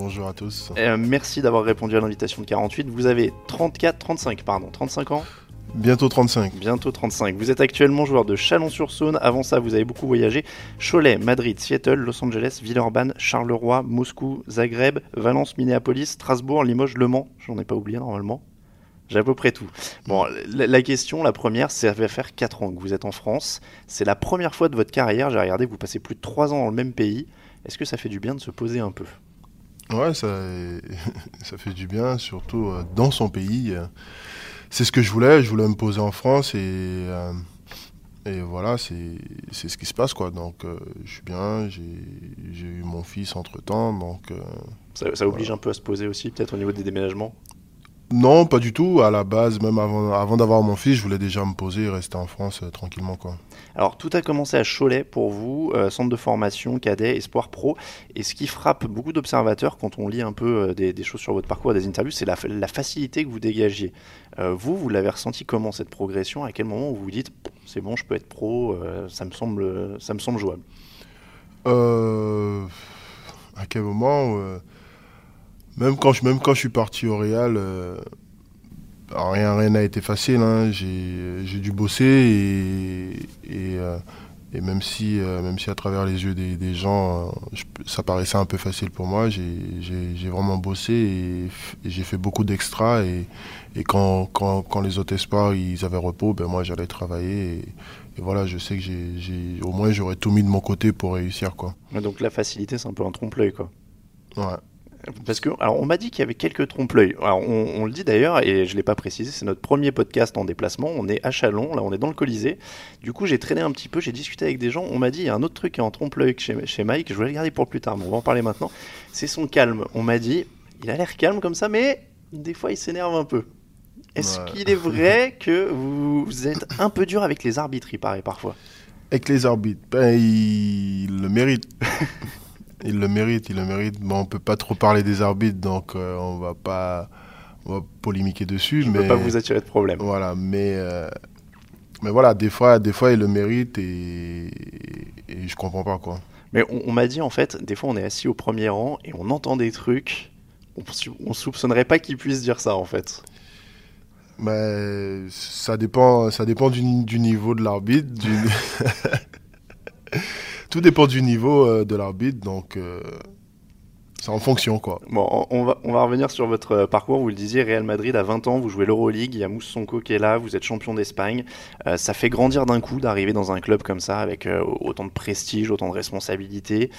Bonjour à tous. Euh, merci d'avoir répondu à l'invitation de 48. Vous avez 34, 35, pardon, 35 ans Bientôt 35. Bientôt 35. Vous êtes actuellement joueur de Chalon-sur-Saône. Avant ça, vous avez beaucoup voyagé. Cholet, Madrid, Seattle, Los Angeles, Villeurbanne, Charleroi, Moscou, Zagreb, Valence, Minneapolis, Strasbourg, Limoges, Le Mans. J'en ai pas oublié normalement. J'ai à peu près tout. Bon, la, la question, la première, c'est ça va faire 4 ans que vous êtes en France. C'est la première fois de votre carrière. J'ai regardé que vous passez plus de 3 ans dans le même pays. Est-ce que ça fait du bien de se poser un peu? Ouais, ça, ça fait du bien, surtout euh, dans son pays. C'est ce que je voulais. Je voulais me poser en France et, euh, et voilà, c'est ce qui se passe. quoi. Donc, euh, je suis bien. J'ai eu mon fils entre temps. Donc, ça, ça, oblige un peu à se poser aussi, peut-être au niveau des déménagements? Non, pas du tout. À la base, même avant, avant d'avoir mon fils, je voulais déjà me poser et rester en France tranquillement. quoi. Alors tout a commencé à Cholet pour vous, euh, centre de formation, cadet, espoir pro. Et ce qui frappe beaucoup d'observateurs quand on lit un peu euh, des, choses sur votre parcours, des interviews, c'est la, facilité que vous dégagiez. Euh, vous, vous l'avez ressenti comment cette progression? À quel moment vous vous dites c'est bon, je peux être pro, ça me semble, ça me semble jouable? À quel moment même quand, je, même quand je suis parti au Real rien rien n'a été facile. Hein. J'ai dû bosser et, et, euh, et même, si, euh, même si à travers les yeux des, des gens, euh, je, ça paraissait un peu facile pour moi, j'ai vraiment bossé et, et j'ai fait beaucoup d'extras. Et, et quand, quand, quand, les autres espoirs ils avaient repos, ben moi j'allais travailler. Et, voilà, je sais que j'ai au moins j'aurais tout mis de mon côté pour réussir. Quoi. Donc la facilité, c'est un peu un trompe-l'œil. Quoi. Ouais. Parce que, alors, on m'a dit qu'il y avait quelques trompe-l'œil. Alors, on, on, le dit d'ailleurs, et je ne l'ai pas précisé, c'est notre premier podcast en déplacement. On est à Chalon, là, on est dans le Colisée. Du coup, j'ai traîné un petit peu, j'ai discuté avec des gens. On m'a dit, il y a un autre truc qui est en trompe-l'œil chez, chez Mike, je voulais le garder pour plus tard, mais on va en parler maintenant. C'est son calme. On m'a dit, il a l'air calme comme ça, mais des fois, il s'énerve un peu. Est-ce ouais. qu'il est vrai que vous, vous, êtes un peu dur avec les arbitres, il paraît parfois? Avec les arbitres, ben, il le mérite. Il le mérite, il le mérite. Bon, on peut pas trop parler des arbitres, donc euh, on va pas, on va polémiquer dessus. Je mais peux pas vous attirer de problème. Voilà, mais euh, mais voilà, des fois, des fois, il le mérite et, et je comprends pas quoi. Mais on, on m'a dit en fait, des fois, on est assis au premier rang et on entend des trucs. On, on soupçonnerait pas qu'il puisse dire ça en fait. Mais ça dépend, ça dépend du, du niveau de l'arbitre. Du... tout dépend du niveau euh, de l'arbitre, donc euh, c'est en fonction quoi. Bon, on va, on va revenir sur votre parcours. Vous le disiez, Real Madrid à 20 ans, vous jouez l'Euroleague, il y a Mousse Sonko qui est là, vous êtes champion d'Espagne. Euh, ça fait grandir d'un coup d'arriver dans un club comme ça, avec euh, autant de prestige, autant de responsabilités.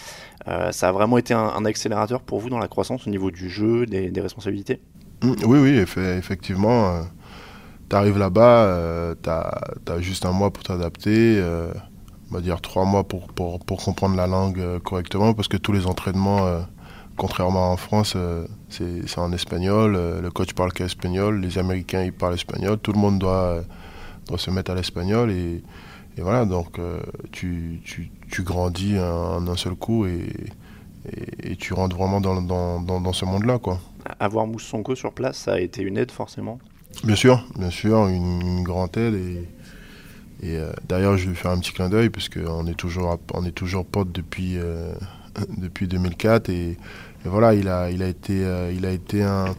Euh, ça a vraiment été un, un, accélérateur pour vous dans la croissance au niveau du jeu, des, des responsabilités? Mmh, Oui, oui, effectivement. tu arrives là-bas, tu as, as, juste un mois pour t'adapter on va dire trois mois pour, pour, pour comprendre la langue euh, correctement parce que tous les entraînements, euh, contrairement en France, euh, c'est en espagnol. le coach parle qu'espagnol, les Américains ils parlent espagnol, tout le monde doit, doit se mettre à l'espagnol et, et, voilà, donc tu, tu, tu, grandis en un seul coup et, et, et tu rentres vraiment dans, dans, dans, dans ce monde-là. quoi. Avoir Moussonko sur place, ça a été une aide forcément? Bien sûr, bien sûr, une, une grande aide et et euh, d'ailleurs, je lui fais un petit clin d'œil parce qu'on est toujours, on est toujours potes depuis, euh, depuis 2004 et, voilà, il a, il a été, euh, il a été un,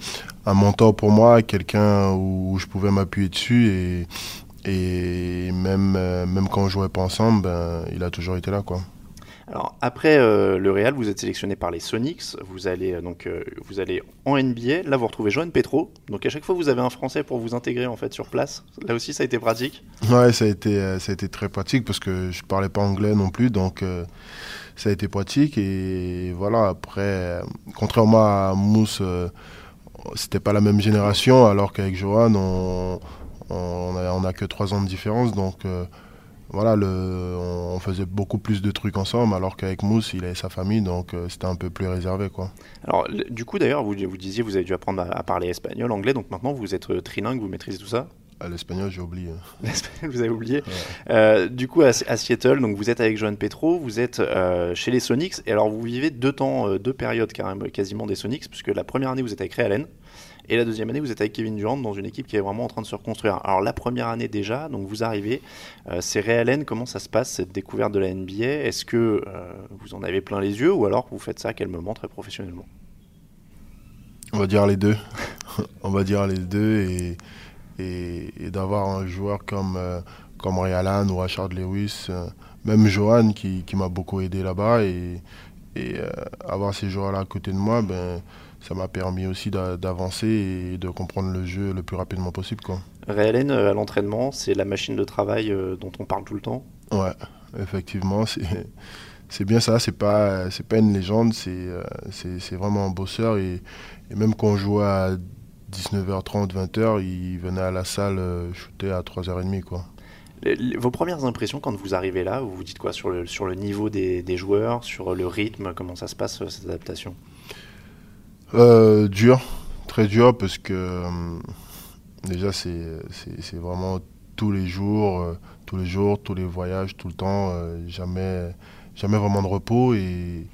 mentor pour moi, quelqu'un où, où, je pouvais m'appuyer dessus et, et même, même quand on jouait pas ensemble, ben, il a toujours été là, quoi. Alors après euh, le Real, vous êtes sélectionné par les Sonics, vous allez donc euh, vous allez en NBA. Là, vous retrouvez Joan Petro. Donc à chaque fois, vous avez un Français pour vous intégrer en fait sur place. Là aussi, ça a été pratique. Ouais, ça a été euh, ça a été très pratique parce que je parlais pas anglais non plus, donc euh, ça a été pratique et voilà. Après, contrairement à Mousse, c'était pas la même génération, alors qu'avec Johan, on on a, on a que trois ans de différence, donc voilà, le, on, faisait beaucoup plus de trucs ensemble, alors qu'avec Mousse, il avait sa famille, donc euh, c'était un peu plus réservé. Quoi. Alors, du coup, d'ailleurs, vous, vous disiez, vous avez dû apprendre à, parler espagnol, anglais, donc maintenant vous êtes euh, trilingue, vous maîtrisez tout ça? Ah, L'espagnol, j'ai oublié. L'espagnol, vous avez oublié. Euh, du coup, à, Seattle, donc vous êtes avec Johan Petro, vous êtes chez les Sonics, et alors vous vivez deux temps, deux périodes carrément, quasiment des Sonics, puisque la première année vous êtes avec Realen, et la deuxième année, vous êtes avec Kevin Durant dans une équipe qui est vraiment en train de se reconstruire. Alors la première année déjà, donc vous arrivez, euh, c'est réel comment ça se passe cette découverte de la NBA Est-ce que euh, vous en avez plein les yeux ou alors vous faites ça à quel moment très professionnellement? On va dire les deux. On va dire les deux et, d'avoir un joueur comme, euh, comme ou Richard Lewis, même Johan qui, qui m'a beaucoup aidé là-bas et, et avoir ces joueurs-là à côté de moi, ben ça m'a permis aussi d'avancer et de comprendre le jeu le plus rapidement possible. Quoi. Euh, à l'entraînement, c'est la machine de travail euh, dont on parle tout le temps Ouais, effectivement, c'est bien ça, c'est pas, pas une légende, c'est euh, vraiment un bosseur. Et, même quand on jouait à 19h30, 20h, il venait à la salle shooter à 3h30. Quoi. vos premières impressions quand vous arrivez là, vous vous dites quoi sur le, sur le niveau des, des joueurs, sur le rythme, comment ça se passe cette adaptation? Euh, dur, très dur parce que euh, déjà c'est vraiment tous les jours, euh, tous les jours, tous les voyages, tout le temps, jamais, jamais vraiment de repos et,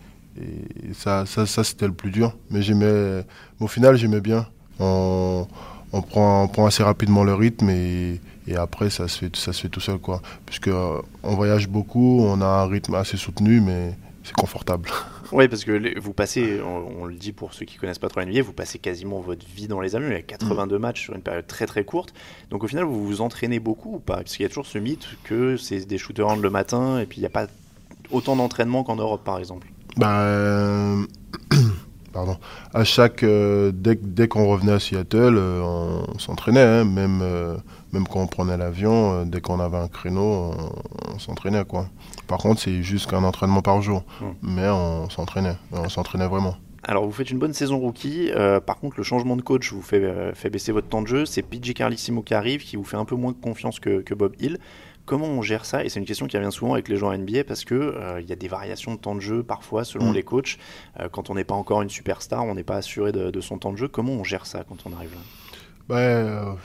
ça, ça, ça c'était le plus dur. Mais j'aimais, au final j'aimais bien. On, on, prend, on prend assez rapidement le rythme et, et après ça se fait, ça se fait tout seul quoi. Puisque on voyage beaucoup, on a un rythme assez soutenu mais c'est confortable. Oui, parce que vous passez, on, le dit pour ceux qui connaissent pas trop la vous passez quasiment votre vie dans les avions. Il y a 82 mm. matchs sur une période très très courte. Donc au final, vous vous entraînez beaucoup ou pas? Parce qu'il y a toujours ce mythe que c'est des shooters le matin et puis il n'y a pas autant d'entraînement qu'en Europe, par exemple. Bah, euh, pardon. À chaque, euh, dès, dès qu'on revenait à Seattle, euh, on, s'entraînait, hein. même même quand on prenait l'avion, dès qu'on avait un créneau, on s'entraînait quoi. Par contre, c'est juste qu'un entraînement par jour. Hmm. Mais on s'entraînait. On s'entraînait vraiment. Alors, vous faites une bonne saison rookie. Euh, par contre, le changement de coach vous fait, euh, fait baisser votre temps de jeu. C'est PJ Carlissimo qui arrive, qui vous fait un peu moins de confiance que, Bob Hill. Comment on gère ça? Et c'est une question qui revient souvent avec les joueurs NBA parce qu'il euh, il y a des variations de temps de jeu parfois selon hmm. les coachs. quand on n'est pas encore une superstar, on n'est pas assuré de, son temps de jeu. Comment on gère ça quand on arrive là? Ben,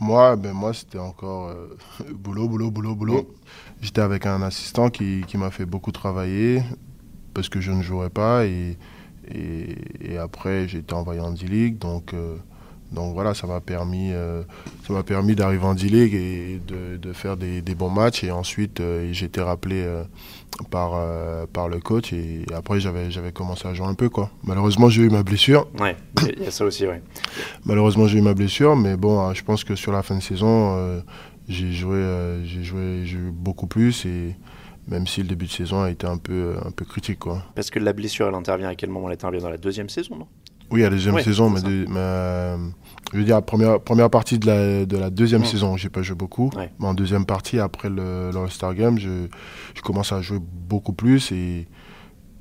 moi, ben moi c'était encore boulot, boulot, boulot, boulot. J'étais avec un assistant qui, qui m'a fait beaucoup travailler parce que je ne jouerais pas. Et, et, après, j'ai été envoyé en D-League. Donc, euh, donc voilà, ça m'a permis, euh, ça m'a permis d'arriver en D-League et de, de faire des, des, bons matchs. Et ensuite, euh, j'ai été rappelé par, par le coach. Et après, j'avais, j'avais commencé à jouer un peu. Quoi. Malheureusement, j'ai eu ma blessure. Ouais, il y a ça aussi, ouais. Malheureusement, j'ai eu ma blessure. Mais bon, je pense que sur la fin de saison j'ai joué, euh, j'ai joué, beaucoup plus et même si le début de saison a été un peu, un peu critique. Quoi. Parce que la blessure, elle intervient à quel moment? Elle intervient dans la deuxième saison, non? Oui, à la deuxième saison, mais, euh, je veux dire, première, première partie de la, de la deuxième saison, j'ai pas joué beaucoup. Mais en deuxième partie, après le, le All-Star Game, je, je commence à jouer beaucoup plus et,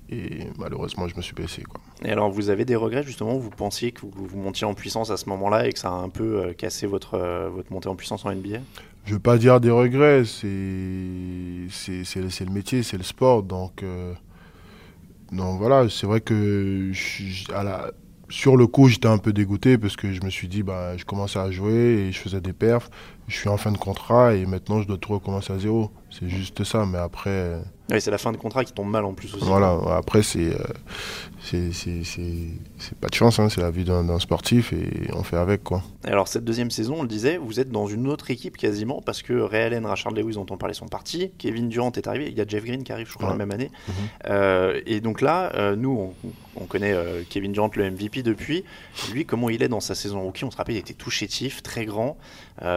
et malheureusement, je me suis blessé. Quoi. Et alors, vous avez des regrets justement? Vous pensiez que vous, vous montiez en puissance à ce moment-là et que ça a un peu euh, cassé votre, votre montée en puissance en NBA je veux pas dire des regrets, c'est le métier, c'est le sport, donc euh, voilà, c'est vrai que sur le coup j'étais un peu dégoûté parce que je me suis dit bah je commençais à jouer et je faisais des perfs, je suis en fin de contrat et maintenant je dois tout recommencer à zéro, c'est juste ça, mais après oui, c'est la fin de contrat qui tombe mal en plus aussi. Voilà, après, c'est euh, c'est pas de chance, hein, c'est la vie d'un sportif et on fait avec. quoi. alors, cette deuxième saison, on le disait, vous êtes dans une autre équipe quasiment parce que Ray Allen, Rachard Lewis dont on parlait sont partis, Kevin Durant est arrivé, il y a Jeff Green qui arrive, je crois, la même année. Mhm. euh, et donc là, euh, nous, on, on connaît euh, Kevin Durant, le MVP depuis. Lui, comment il est dans sa saison rookie? On se rappelle, il était tout chétif, très grand.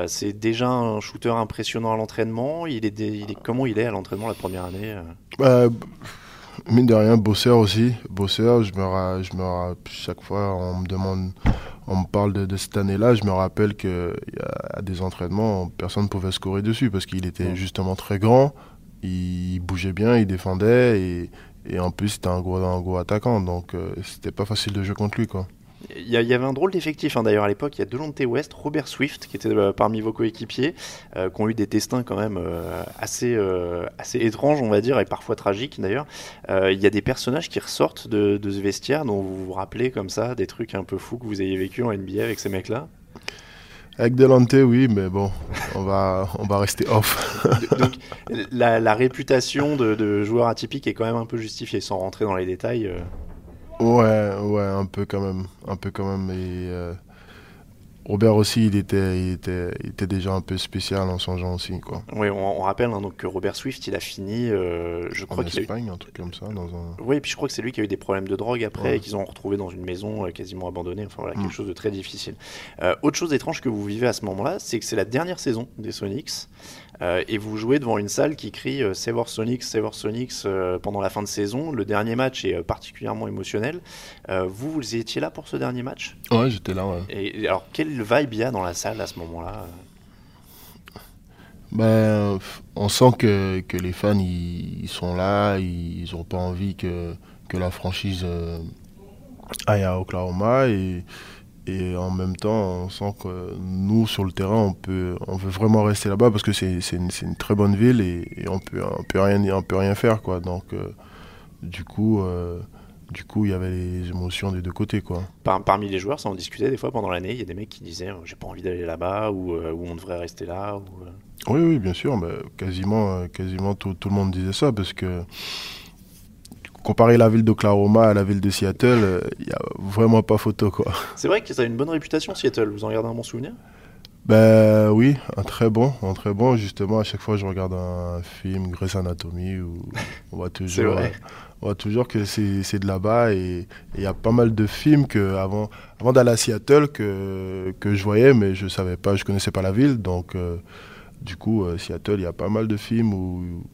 c'est déjà un shooter impressionnant à l'entraînement. Il est, il comment il est à l'entraînement la première année bah, mine de rien, bosseur aussi. Bosseur, je me, je me chaque fois, on me demande, on me parle de, cette année-là, je me rappelle qu'il y a des entraînements, personne ne pouvait scorer dessus parce qu'il était justement très grand, il bougeait bien, il défendait et, et en plus c'était un gros, un gros attaquant, donc euh, c'était pas facile de jouer contre lui. Quoi. Il y, avait un drôle d'effectif hein, d'ailleurs à l'époque. Il y a Delonte West, Robert Swift qui étaient parmi vos coéquipiers, qui ont eu des destins quand même assez, assez étranges, on va dire, et parfois tragiques d'ailleurs. il y a des personnages qui ressortent de, de ce vestiaire dont vous vous rappelez comme ça, des trucs un peu fous que vous ayez vécu en NBA avec ces mecs-là? Avec Delante, oui, mais bon, on va, on va rester off. Donc, la, réputation de, de, joueur atypique est quand même un peu justifiée, sans rentrer dans les détails. Ouais, ouais, un peu quand même, un peu quand même. Et, euh, Robert aussi, il était, il était, il était déjà un peu spécial en son genre aussi, quoi. Oui, on, rappelle hein, donc que Robert Swift, il a fini, euh, je crois qu'il Espagne, un truc comme ça, dans un. Oui, et puis je crois que c'est lui qui a eu des problèmes de drogue après et qu'ils ont retrouvé dans une maison euh, quasiment abandonnée. Enfin voilà, quelque mm. chose de très difficile. Euh, autre chose étrange que vous vivez à ce moment-là, c'est que c'est la dernière saison des Sonics. Euh, et vous jouez devant une salle qui crie euh, Save Sonics, Save Sonics euh, pendant la fin de saison. Le dernier match est particulièrement émotionnel. vous, vous étiez là pour ce dernier match? Ouais, j'étais là, ouais. Et alors, quel vibe il y a dans la salle à ce moment-là? Ben, on sent que, que les fans ils, sont là, ils n'ont pas envie que, que la franchise aille à Oklahoma et, et en même temps, on sent que nous, sur le terrain, on, peut, on veut vraiment rester là-bas parce que c'est une, une, très bonne ville et, on peut, on peut, rien, on peut rien faire. Quoi. Donc, euh, du coup, euh, du coup, il y avait les émotions des deux côtés. Quoi. parmi les joueurs, ça en discutait des fois pendant l'année. Il y a des mecs qui disaient J'ai pas envie d'aller là-bas ou, euh, on devrait rester là. Ou, oui, oui, bien sûr. Mais quasiment quasiment tout, tout, le monde disait ça parce que comparer la ville d'Oklahoma à la ville de Seattle, il euh, n'y a vraiment pas photo. quoi. C'est vrai que ça a une bonne réputation, Seattle. Vous en gardez un bon souvenir? Ben oui, un très bon, un très bon. Justement, à chaque fois que je regarde un film, Grey's Anatomy, où on voit toujours, on voit toujours que c'est de là-bas et il y a pas mal de films que avant, avant d'aller à Seattle que, que je voyais, mais je savais pas, je connaissais pas la ville. Donc, euh, du coup, euh, Seattle, il y a pas mal de films où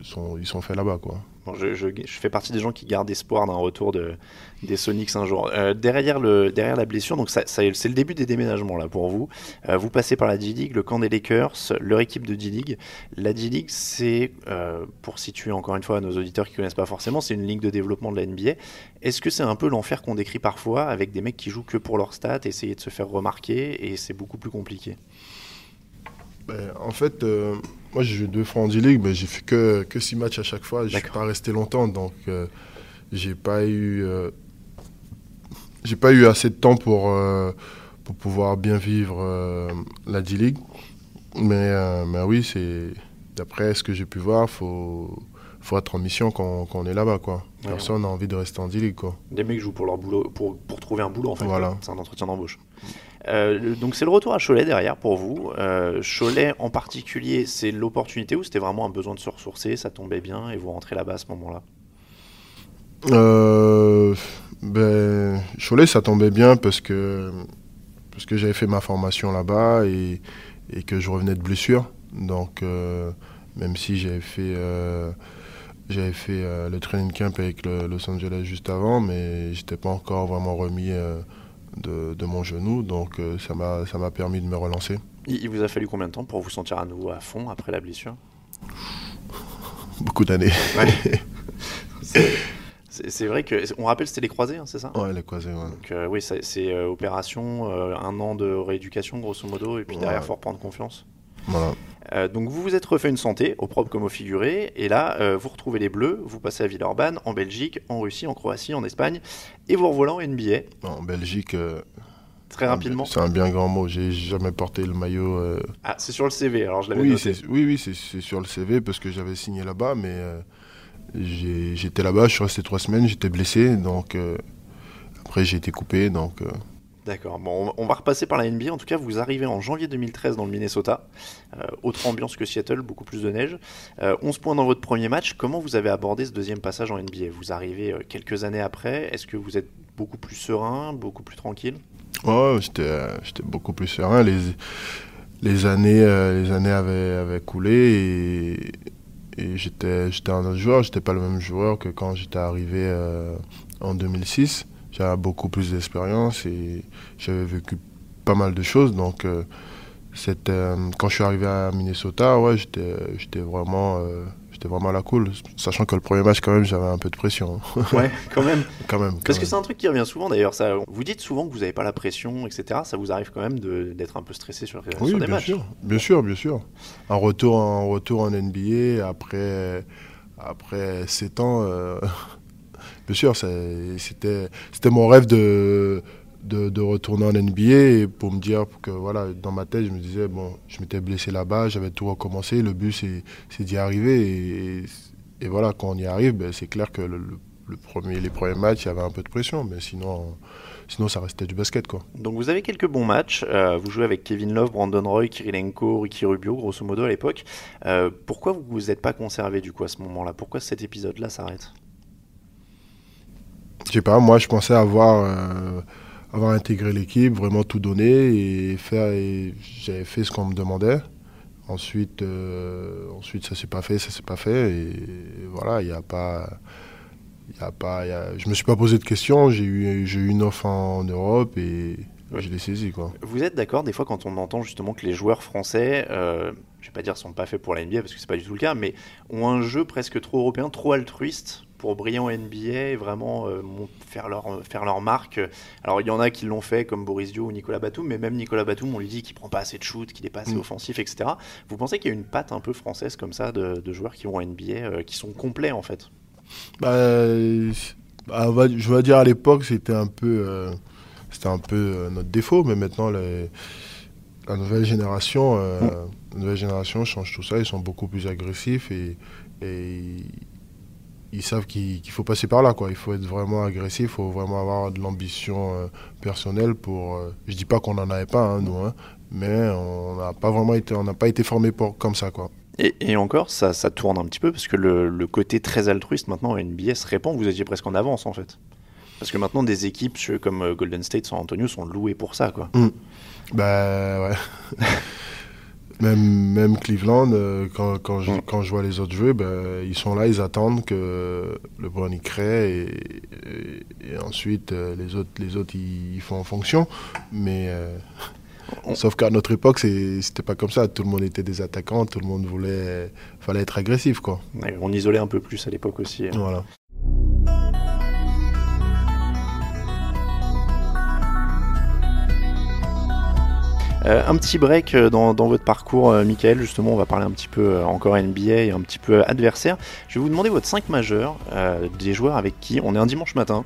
ils sont, ils sont faits là-bas, quoi je, fais partie des gens qui gardent espoir d'un retour de, des Sonics un jour. Euh, derrière, le, derrière la blessure, donc ça, c'est le début des déménagements là pour vous. Euh, vous passez par la D-League, le camp des Lakers, leur équipe de D-League. La D-League, c'est, euh, pour situer encore une fois nos auditeurs qui connaissent pas forcément, c'est une ligue de développement de la NBA. Est-ce que c'est un peu l'enfer qu'on décrit parfois avec des mecs qui jouent que pour leur stats, essayer de se faire remarquer et c'est beaucoup plus compliqué? Ben, En fait moi, j'ai joué deux fois en D-League, mais j'ai fait que, que six matchs à chaque fois. Je suis pas resté longtemps, donc euh, j'ai pas eu euh, j'ai pas eu assez de temps pour, euh, pour pouvoir bien vivre la D-League. Mais, mais oui, c'est d'après ce que j'ai pu voir, faut faut être en mission quand, quand on est là-bas, quoi. Personne n'a envie de rester en D-League, quoi. Des mecs jouent pour leur boulot, pour, pour trouver un boulot, en fait. Voilà. C'est un entretien d'embauche. Euh, donc c'est le retour à Cholet derrière pour vous. Euh, Cholet en particulier, c'est l'opportunité ou c'était vraiment un besoin de se ressourcer, ça tombait bien et vous rentrez là-bas à ce moment-là? Euh, ben, Cholet, ça tombait bien parce que, parce que j'avais fait ma formation là-bas et, que je revenais de blessure. Donc même si j'avais fait j'avais fait le training camp avec Los Angeles juste avant, mais j'étais pas encore vraiment remis de, mon genou, donc euh, ça m'a permis de me relancer. Il, vous a fallu combien de temps pour vous sentir à nouveau à fond après la blessure? Beaucoup d'années. C'est vrai que on rappelle c'était les croisés, hein, c'est ça? Ouais, les croisés. Ouais. Donc euh, oui, c'est euh, opération, un an de rééducation grosso modo, et puis derrière faut reprendre confiance. Voilà. Euh, donc vous vous êtes refait une santé, au propre comme au figuré, et là euh, vous retrouvez les Bleus, vous passez à Villeurbanne, en Belgique, en Russie, en Croatie, en Espagne, et vous revoilà en NBA. En Belgique. Euh, Très rapidement. C'est un bien grand mot. J'ai jamais porté le maillot. Ah, c'est sur le CV. Alors je l'avais oui. Oui, oui, c'est sur le CV parce que j'avais signé là-bas, mais j'étais là-bas. Je suis resté trois semaines. J'étais blessé, donc après j'ai été coupé, donc. D'accord. Bon, on va repasser par la NBA. En tout cas, vous arrivez en janvier 2013 dans le Minnesota. Euh, autre ambiance que Seattle, beaucoup plus de neige. 11 euh, points dans votre premier match. Comment vous avez abordé ce deuxième passage en NBA Vous arrivez euh, quelques années après. Est-ce que vous êtes beaucoup plus serein, beaucoup plus tranquille? Ouais, j'étais beaucoup plus serein. Les, les, années, les années avaient, avaient coulé et, et j'étais un autre joueur. J'étais pas le même joueur que quand j'étais arrivé en 2006 j'avais beaucoup plus d'expérience et j'avais vécu pas mal de choses. Donc, euh, euh, quand je suis arrivé à Minnesota, ouais, j'étais vraiment, euh, vraiment la cool. Sachant que le premier match, quand même, j'avais un peu de pression. ouais, quand même. quand même. Parce que c'est un truc qui revient souvent d'ailleurs. Vous dites souvent que vous n'avez pas la pression, etc. Ça vous arrive quand même d'être un peu stressé sur, oui, sur des bien matchs. Sûr, bien sûr, bien sûr. Un retour, en retour en NBA après, après 7 ans. Bien sûr, c'était mon rêve de retourner en NBA pour me dire que voilà, dans ma tête, je me disais, bon, je m'étais blessé là-bas, j'avais tout recommencé, le but c'est d'y arriver. Et, voilà, quand on y arrive, ben, c'est clair que le, premier, les premiers matchs, il y avait un peu de pression, mais sinon, sinon ça restait du basket. Quoi. Donc vous avez quelques bons matchs, euh, vous jouez avec Kevin Love, Brandon Roy, Kirilenko, Ricky Rubio, grosso modo à l'époque. Euh, pourquoi vous vous êtes pas conservé du coup à ce moment-là? Pourquoi cet épisode-là s'arrête? Sais pas, moi je pensais avoir... Euh, avoir intégré l'équipe, vraiment tout donner et faire. Et j'avais fait ce qu'on me demandait. Ensuite, euh, ensuite ça s'est pas fait, ça s'est pas fait. Et, voilà, il n'y a pas. Y a pas y a, je me suis pas posé de questions. J'ai eu, eu une offre en, Europe et je l'ai saisi. Quoi. Vous êtes d'accord des fois quand on entend justement que les joueurs français, euh, je vais pas dire sont pas faits pour la NBA parce que c'est pas du tout le cas, mais ont un jeu presque trop européen, trop altruiste pour briller en NBA et vraiment euh, faire, leur, faire leur marque. Alors il y en a qui l'ont fait comme Boris Dio ou Nicolas Batum, mais même Nicolas Batum, on lui dit qu'il prend pas assez de shoot, qu'il est pas assez mm. offensif, etc. Vous pensez qu'il y a une patte un peu française comme ça de, joueurs qui vont en NBA, euh, qui sont complets en fait? Bah, bah Je vais dire à l'époque c'était un peu, euh, c'était un peu notre défaut, mais maintenant les, la nouvelle génération, mm. la nouvelle génération change tout ça. Ils sont beaucoup plus agressifs et, et ils savent qu'il faut passer par là. Quoi. Il faut être vraiment agressif, il faut vraiment avoir de l'ambition euh, personnelle. pour. Euh, je dis pas qu'on n'en avait pas, hein, nous, hein, mais on n'a pas vraiment été, on n'a pas été formé pour, comme ça. Quoi. Et, encore, ça, ça, tourne un petit peu parce que le, côté très altruiste maintenant en NBA se répand. Vous étiez presque en avance en fait. Parce que maintenant, des équipes comme euh, Golden State, San Antonio sont louées pour ça. Quoi. Mmh. Bah ouais. Même, même Cleveland, euh, quand, quand, je, quand je vois les autres jouer, ben, ils sont là, ils attendent que le y crée et, et, ensuite euh, les autres, les autres ils, font en fonction. Mais euh, sauf qu'à notre époque, c'était pas comme ça. Tout le monde était des attaquants, tout le monde voulait, fallait être agressif quoi. on isolait un peu plus à l'époque aussi. Hein. Voilà. Euh, un petit break euh, dans, votre parcours, euh, Michael. Justement, on va parler un petit peu encore NBA et un petit peu adversaire. Je vais vous demander votre 5 majeurs des joueurs avec qui on est un dimanche matin.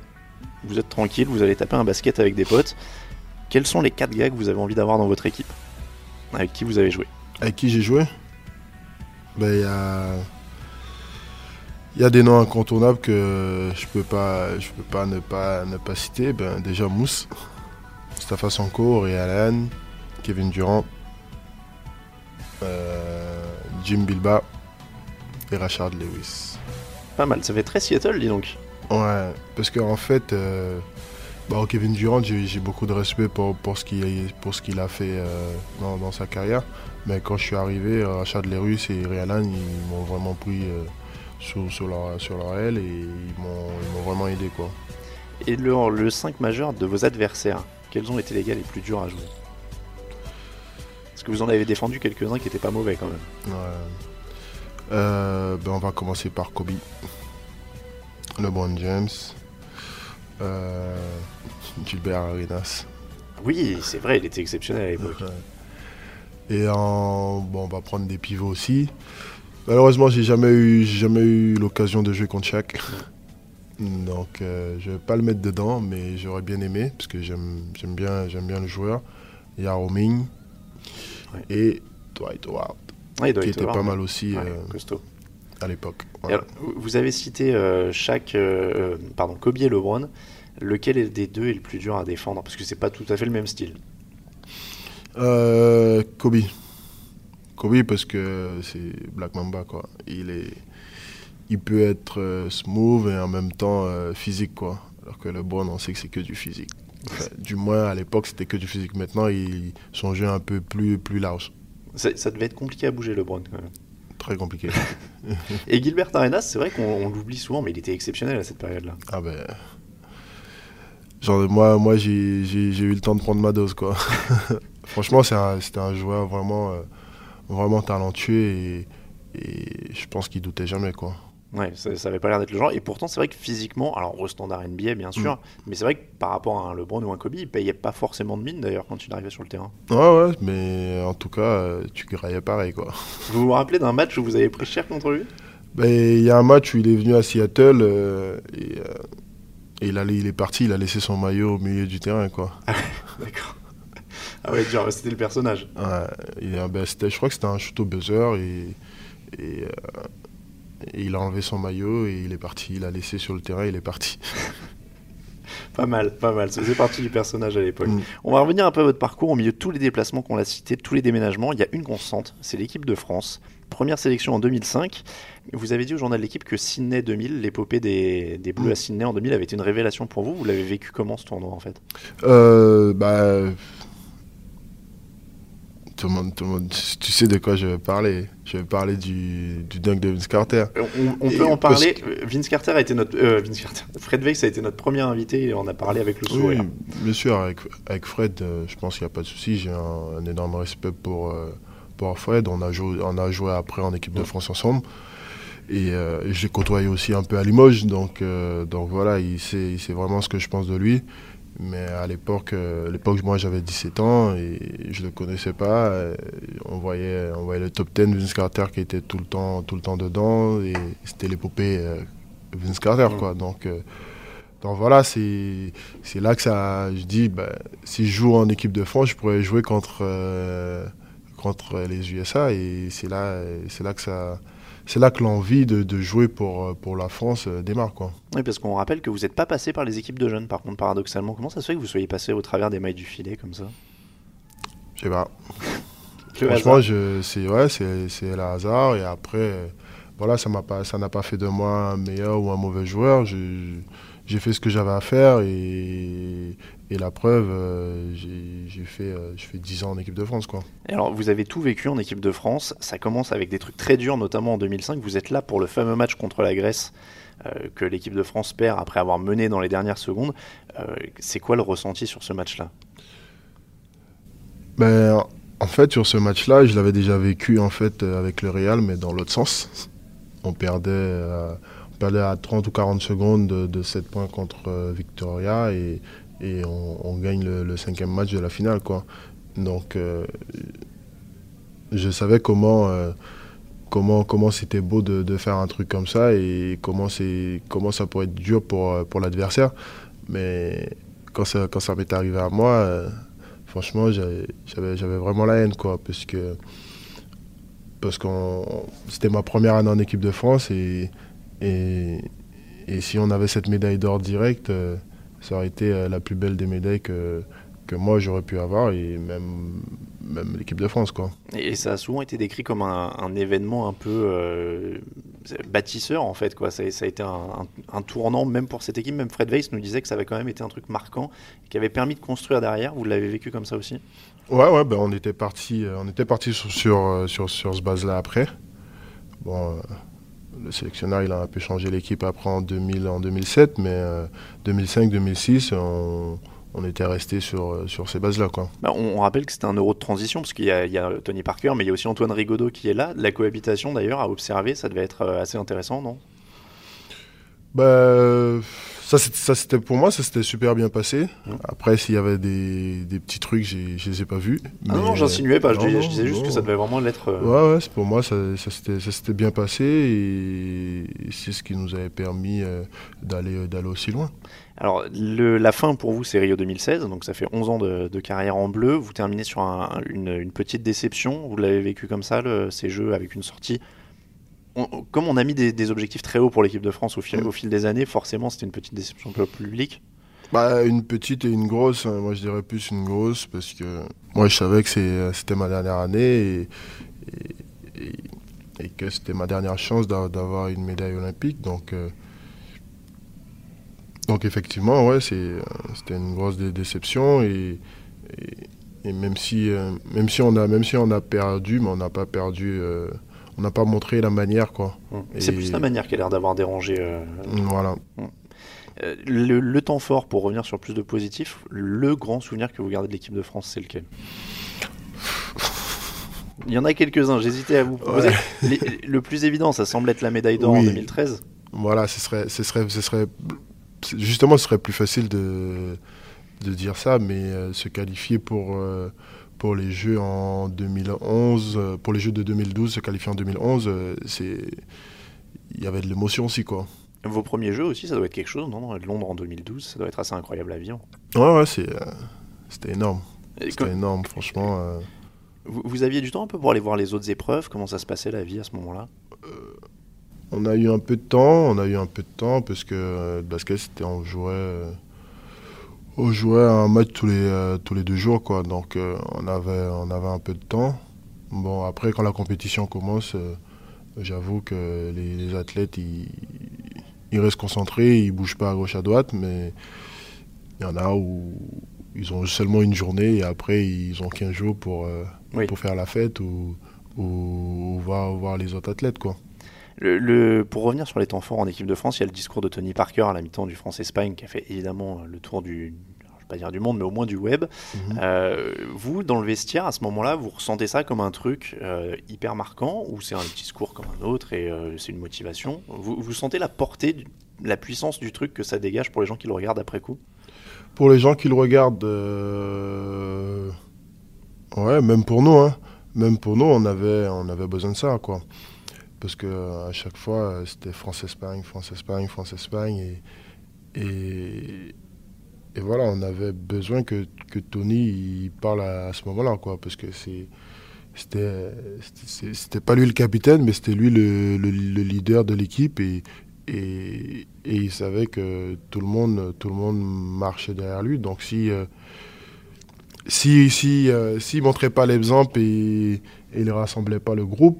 Vous êtes tranquille, vous allez taper un basket avec des potes. Quels sont les 4 gars que vous avez envie d'avoir dans votre équipe Avec qui vous avez joué? Avec qui j'ai joué? Ben, il y a. Des noms incontournables que je peux pas, je peux pas ne pas ne pas citer. Ben déjà Mousse, Mustafa Sanko, Ray Allen, Kevin Durant, euh, Jim Bilba et Rashard Lewis. Pas mal, ça fait très Seattle, dis donc. Ouais, parce qu'en en fait, euh, bah, Kevin Durant, j'ai beaucoup de respect pour, pour ce qu'il a fait euh, dans, sa carrière. Mais quand je suis arrivé, Rashard Lewis et Rialan, ils m'ont vraiment pris sur, sur, leur, sur leur aile et ils m'ont vraiment aidé. Quoi. Et le, le 5 majeur de vos adversaires, quels ont été les gars les plus durs à jouer? Parce que vous en avez défendu quelques-uns qui n'étaient pas mauvais quand même. Euh, ben on va commencer par Kobe. LeBron James. Euh, Gilbert Arenas. Oui, c'est vrai, il était exceptionnel à l'époque. Et en... bon, on va prendre des pivots aussi. Malheureusement, j'ai jamais eu, jamais eu l'occasion de jouer contre Shaq. Donc, euh, je vais pas le mettre dedans, mais j'aurais bien aimé parce que j'aime bien, bien le joueur. Il y a Roming, et Dwight Howard, qui était pas mal aussi euh, à l'époque. Vous avez cité euh, chaque, euh, pardon, Kobe et LeBron. Lequel des deux est le plus dur à défendre? Parce que c'est pas tout à fait le même style. Kobe. Kobe parce que c'est Black Mamba quoi. Il est, il peut être smooth et en même temps physique quoi. Alors que LeBron on sait que c'est que du physique du moins, à l'époque, c'était que du physique. Maintenant, ils sont jeu un peu plus, plus large. Ça, devait être compliqué à bouger, LeBron, quand même. Très compliqué. Et Gilbert Arenas, c'est vrai qu'on l'oublie souvent, mais il était exceptionnel à cette période-là. Ah ben. Genre, moi, moi j'ai eu le temps de prendre ma dose, quoi. Franchement, c'était un, un, joueur vraiment, euh, vraiment talentueux et, et je pense qu'il doutait jamais, quoi. Ouais, ça, ça avait pas l'air d'être le genre. Et pourtant, c'est vrai que physiquement, alors au standard NBA, bien sûr, mm. mais c'est vrai que par rapport à un LeBron ou un Kobe, il payait pas forcément de mine d'ailleurs quand il arrivait sur le terrain. Ouais, ouais, mais en tout cas, euh, tu graillais pareil, quoi. Vous vous rappelez d'un match où vous avez pris cher contre lui? Ben, Il y a un match où il est venu à Seattle euh, et, euh, et il, allait, il est parti, il a laissé son maillot au milieu du terrain, quoi. D'accord. Ah ouais, genre, c'était le personnage. Ouais, il ben, je crois que c'était un shoot au buzzer et. et et il a enlevé son maillot et il est parti. Il a laissé sur le terrain, il est parti. pas mal, pas mal. Ça faisait partie du personnage à l'époque. Mm. On va revenir un peu à votre parcours. Au milieu de tous les déplacements qu'on a cités, tous les déménagements, il y a une constante, c'est l'équipe de France. Première sélection en 2005. Vous avez dit au journal de l'équipe que Sydney 2000, l'épopée des, des Bleus mm. à Sydney en 2000, avait été une révélation pour vous. Vous l'avez vécu comment ce tournoi en fait? Euh, bah, tout le, monde, tout le monde, tu sais de quoi je vais parler. Je vais parler du, du dunk de Vince Carter. On, peut en parler. Vince Carter a été notre. Euh, Vince Carter. Fred Weiss a été notre premier invité et on a parlé avec le sourire. Oui, bien sûr, avec, avec Fred, euh, je pense qu'il n'y a pas de souci. J'ai un, énorme respect pour, euh, pour Fred. On a, joué, on a joué après en équipe de France ensemble. Et, et je l'ai côtoyé aussi un peu à Limoges. Donc, donc voilà, il sait, il sait vraiment ce que je pense de lui. Mais à l'époque, euh, l'époque moi j'avais 17 ans et je le connaissais pas. Euh, on voyait, on voyait le top 10 Vince Carter qui était tout le temps, tout le temps dedans et c'était l'épopée euh, Vince Carter quoi. Donc, donc voilà, c'est, là que ça, je dis, bah, si je joue en équipe de France, je pourrais jouer contre, contre les USA et c'est là, c'est là que ça, c'est là que l'envie de, jouer pour, euh, pour la France euh, démarre. Quoi. Oui, parce qu'on rappelle que vous n'êtes pas passé par les équipes de jeunes, par contre, paradoxalement. Comment ça se fait que vous soyez passé au travers des mailles du filet comme ça? Je sais pas. Franchement, c'est ouais, c'est le hasard. Et après, voilà, ça n'a pas, pas fait de moi un meilleur ou un mauvais joueur. J'ai fait ce que j'avais à faire et, et la preuve, euh, j'ai fait, euh, je fais 10 ans en équipe de France. Quoi. alors, vous avez tout vécu en équipe de France. Ça commence avec des trucs très durs, notamment en 2005. Vous êtes là pour le fameux match contre la Grèce euh, que l'équipe de France perd après avoir mené dans les dernières secondes. C'est quoi le ressenti sur ce match-là? Ben, En fait, sur ce match-là, je l'avais déjà vécu en fait, avec le Real, mais dans l'autre sens. On perdait, on perdait à 30 ou 40 secondes de, de 7 points contre Victoria. Et, et on, gagne le, cinquième match de la finale. Quoi. Donc euh, je savais comment, euh, comment, comment c'était beau de, faire un truc comme ça et comment, comment ça pourrait être dur pour, euh, pour l'adversaire. Mais quand ça, quand ça m'est arrivé à moi, franchement, j'avais vraiment la haine. Quoi, parce que, parce c'était ma première année en équipe de France et, et, et si on avait cette médaille d'or directe, ça aurait été euh, la plus belle des médailles que, que moi j'aurais pu avoir et même, même l'équipe de France. Quoi. Et ça a souvent été décrit comme un, un événement un peu euh, bâtisseur en fait. Quoi. Ça, ça a été un, un, tournant même pour cette équipe. Même Fred Weiss nous disait que ça avait quand même été un truc marquant qui avait permis de construire derrière. Vous l'avez vécu comme ça aussi? Ouais, ouais ben on était parti, euh, on était parti sur, sur, sur, sur ce base-là après. Bon, le sélectionneur il a un peu changé l'équipe après en, 2000, en 2007, mais 2005-2006, euh, on, était resté sur, euh, sur ces bases-là. Bah, on, rappelle que c'était un euro de transition, parce qu'il y, a Tony Parker, mais il y a aussi Antoine Rigaudot qui est là. La cohabitation d'ailleurs à observer, ça devait être euh, assez intéressant, non? Bah, ça, c'était pour moi, ça s'était super bien passé. Après, s'il y avait des, des, petits trucs, je ne les ai pas vus. Ah non, j'insinuais pas, je, disais, juste que ça devait vraiment l'être. Euh... Ouais, ouais, pour moi, ça, ça s'était bien passé et c'est ce qui nous avait permis euh, d'aller d'aller aussi loin. Alors, le, la fin pour vous, c'est Rio 2016, donc ça fait 11 ans de, de carrière en bleu. Vous terminez sur un, une, une, petite déception. Vous l'avez vécu comme ça, le, ces jeux, avec une sortie comme on a mis des, objectifs très hauts pour l'équipe de France au fil, mm. au fil des années, forcément c'était une petite déception pour le public. Bah, une petite et une grosse, hein. moi je dirais plus une grosse parce que moi je savais que c'était ma dernière année et, et, que c'était ma dernière chance d'avoir une médaille olympique. Donc, euh, donc effectivement, ouais, c'était une grosse déception et, et, même, si, euh, même, si on a, même si on a perdu, mais on n'a pas perdu. Euh, on n'a pas montré la manière. quoi. Hum. C'est plus la manière qui a l'air d'avoir dérangé. Euh, voilà. Hum. Euh, le, temps fort, pour revenir sur plus de positifs, le grand souvenir que vous gardez de l'équipe de France, c'est lequel? Il y en a quelques-uns, j'hésitais à vous proposer. le plus évident, ça semble être la médaille d'or en 2013. Voilà, ce serait, ce serait, ce serait, justement, ce serait plus facile de, de dire ça, mais euh, se qualifier pour, euh, pour les Jeux en 2011, euh, pour les Jeux de 2012, se qualifier en 2011, c'est, il y avait de l'émotion aussi, quoi. Vos premiers Jeux aussi, ça doit être quelque chose, non? Londres en 2012, ça doit être assez incroyable à vivre. Ouais, ouais, c'était énorme. C'était énorme, franchement. Vous, aviez du temps un peu pour aller voir les autres épreuves? Comment ça se passait la vie à ce moment-là? Euh, On a eu un peu de temps, on a eu un peu de temps parce que euh, le basket c'était on jouait euh, on jouait un match tous les tous les deux jours quoi. Donc on avait on avait un peu de temps. Bon après quand la compétition commence, j'avoue que les, athlètes ils, ils restent concentrés, ils bougent pas à gauche à droite, mais il y en a où ils ont seulement une journée et après ils ont 15 jours pour, euh, pour faire la fête ou, ou, voir, voir, les autres athlètes. Quoi. Le, pour revenir sur les temps forts en équipe de France, il y a le discours de Tony Parker à la mi-temps du France-Espagne qui a fait évidemment le tour du, pas dire du monde, mais au moins du web. Mhm. Euh, vous, dans le vestiaire, à ce moment-là, vous ressentez ça comme un truc euh, hyper marquant ou c'est un discours comme un autre et c'est une motivation? Vous, vous sentez la portée, la puissance du truc que ça dégage pour les gens qui le regardent après coup? Pour les gens qui le regardent, euh, ouais, même pour nous, hein, même pour nous, on avait, on avait besoin de ça, quoi. Parce que à chaque fois, c'était France-Espagne, France-Espagne, France-Espagne, et, et, voilà, on avait besoin que, que Tony parle à, ce moment-là, quoi, parce que c'est c'était pas lui le capitaine mais c'était lui le, le, le, leader de l'équipe et, et, il savait que tout le monde, tout le monde marchait derrière lui. Donc si euh, si si euh, montrait pas l'exemple et, et il rassemblait pas le groupe,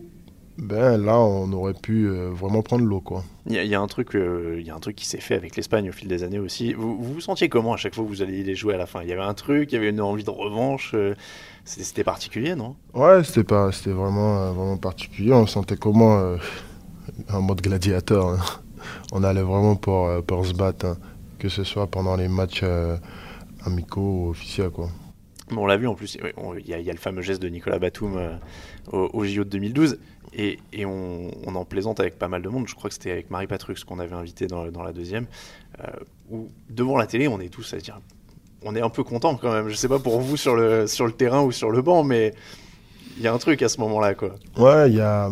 ben là on aurait pu euh, vraiment prendre l'eau quoi. Il y, a un truc, il y a un truc qui s'est fait avec l'Espagne au fil des années aussi. Vous, vous, sentiez comment à chaque fois que vous alliez les jouer à la fin? Il y avait un truc, il y avait une envie de revanche. c'était particulier, non? Ouais, c'était pas, c'était vraiment vraiment particulier. On sentait comment en mode gladiateur. Hein on allait vraiment pour, euh, pour se battre, hein. que ce soit pendant les matchs euh, amicaux ou officiels. Quoi. on l'a vu en plus, il y, a le fameux geste de Nicolas Batum euh, au, JO de 2012, et, on, en plaisante avec pas mal de monde. Je crois que c'était avec Marie Patrux qu'on avait invité dans, la deuxième, où devant la télé, on est tous à dire on est un peu content quand même. Je sais pas pour vous sur le, sur le terrain ou sur le banc, mais il y a un truc à ce moment-là. quoi. Ouais, il y a.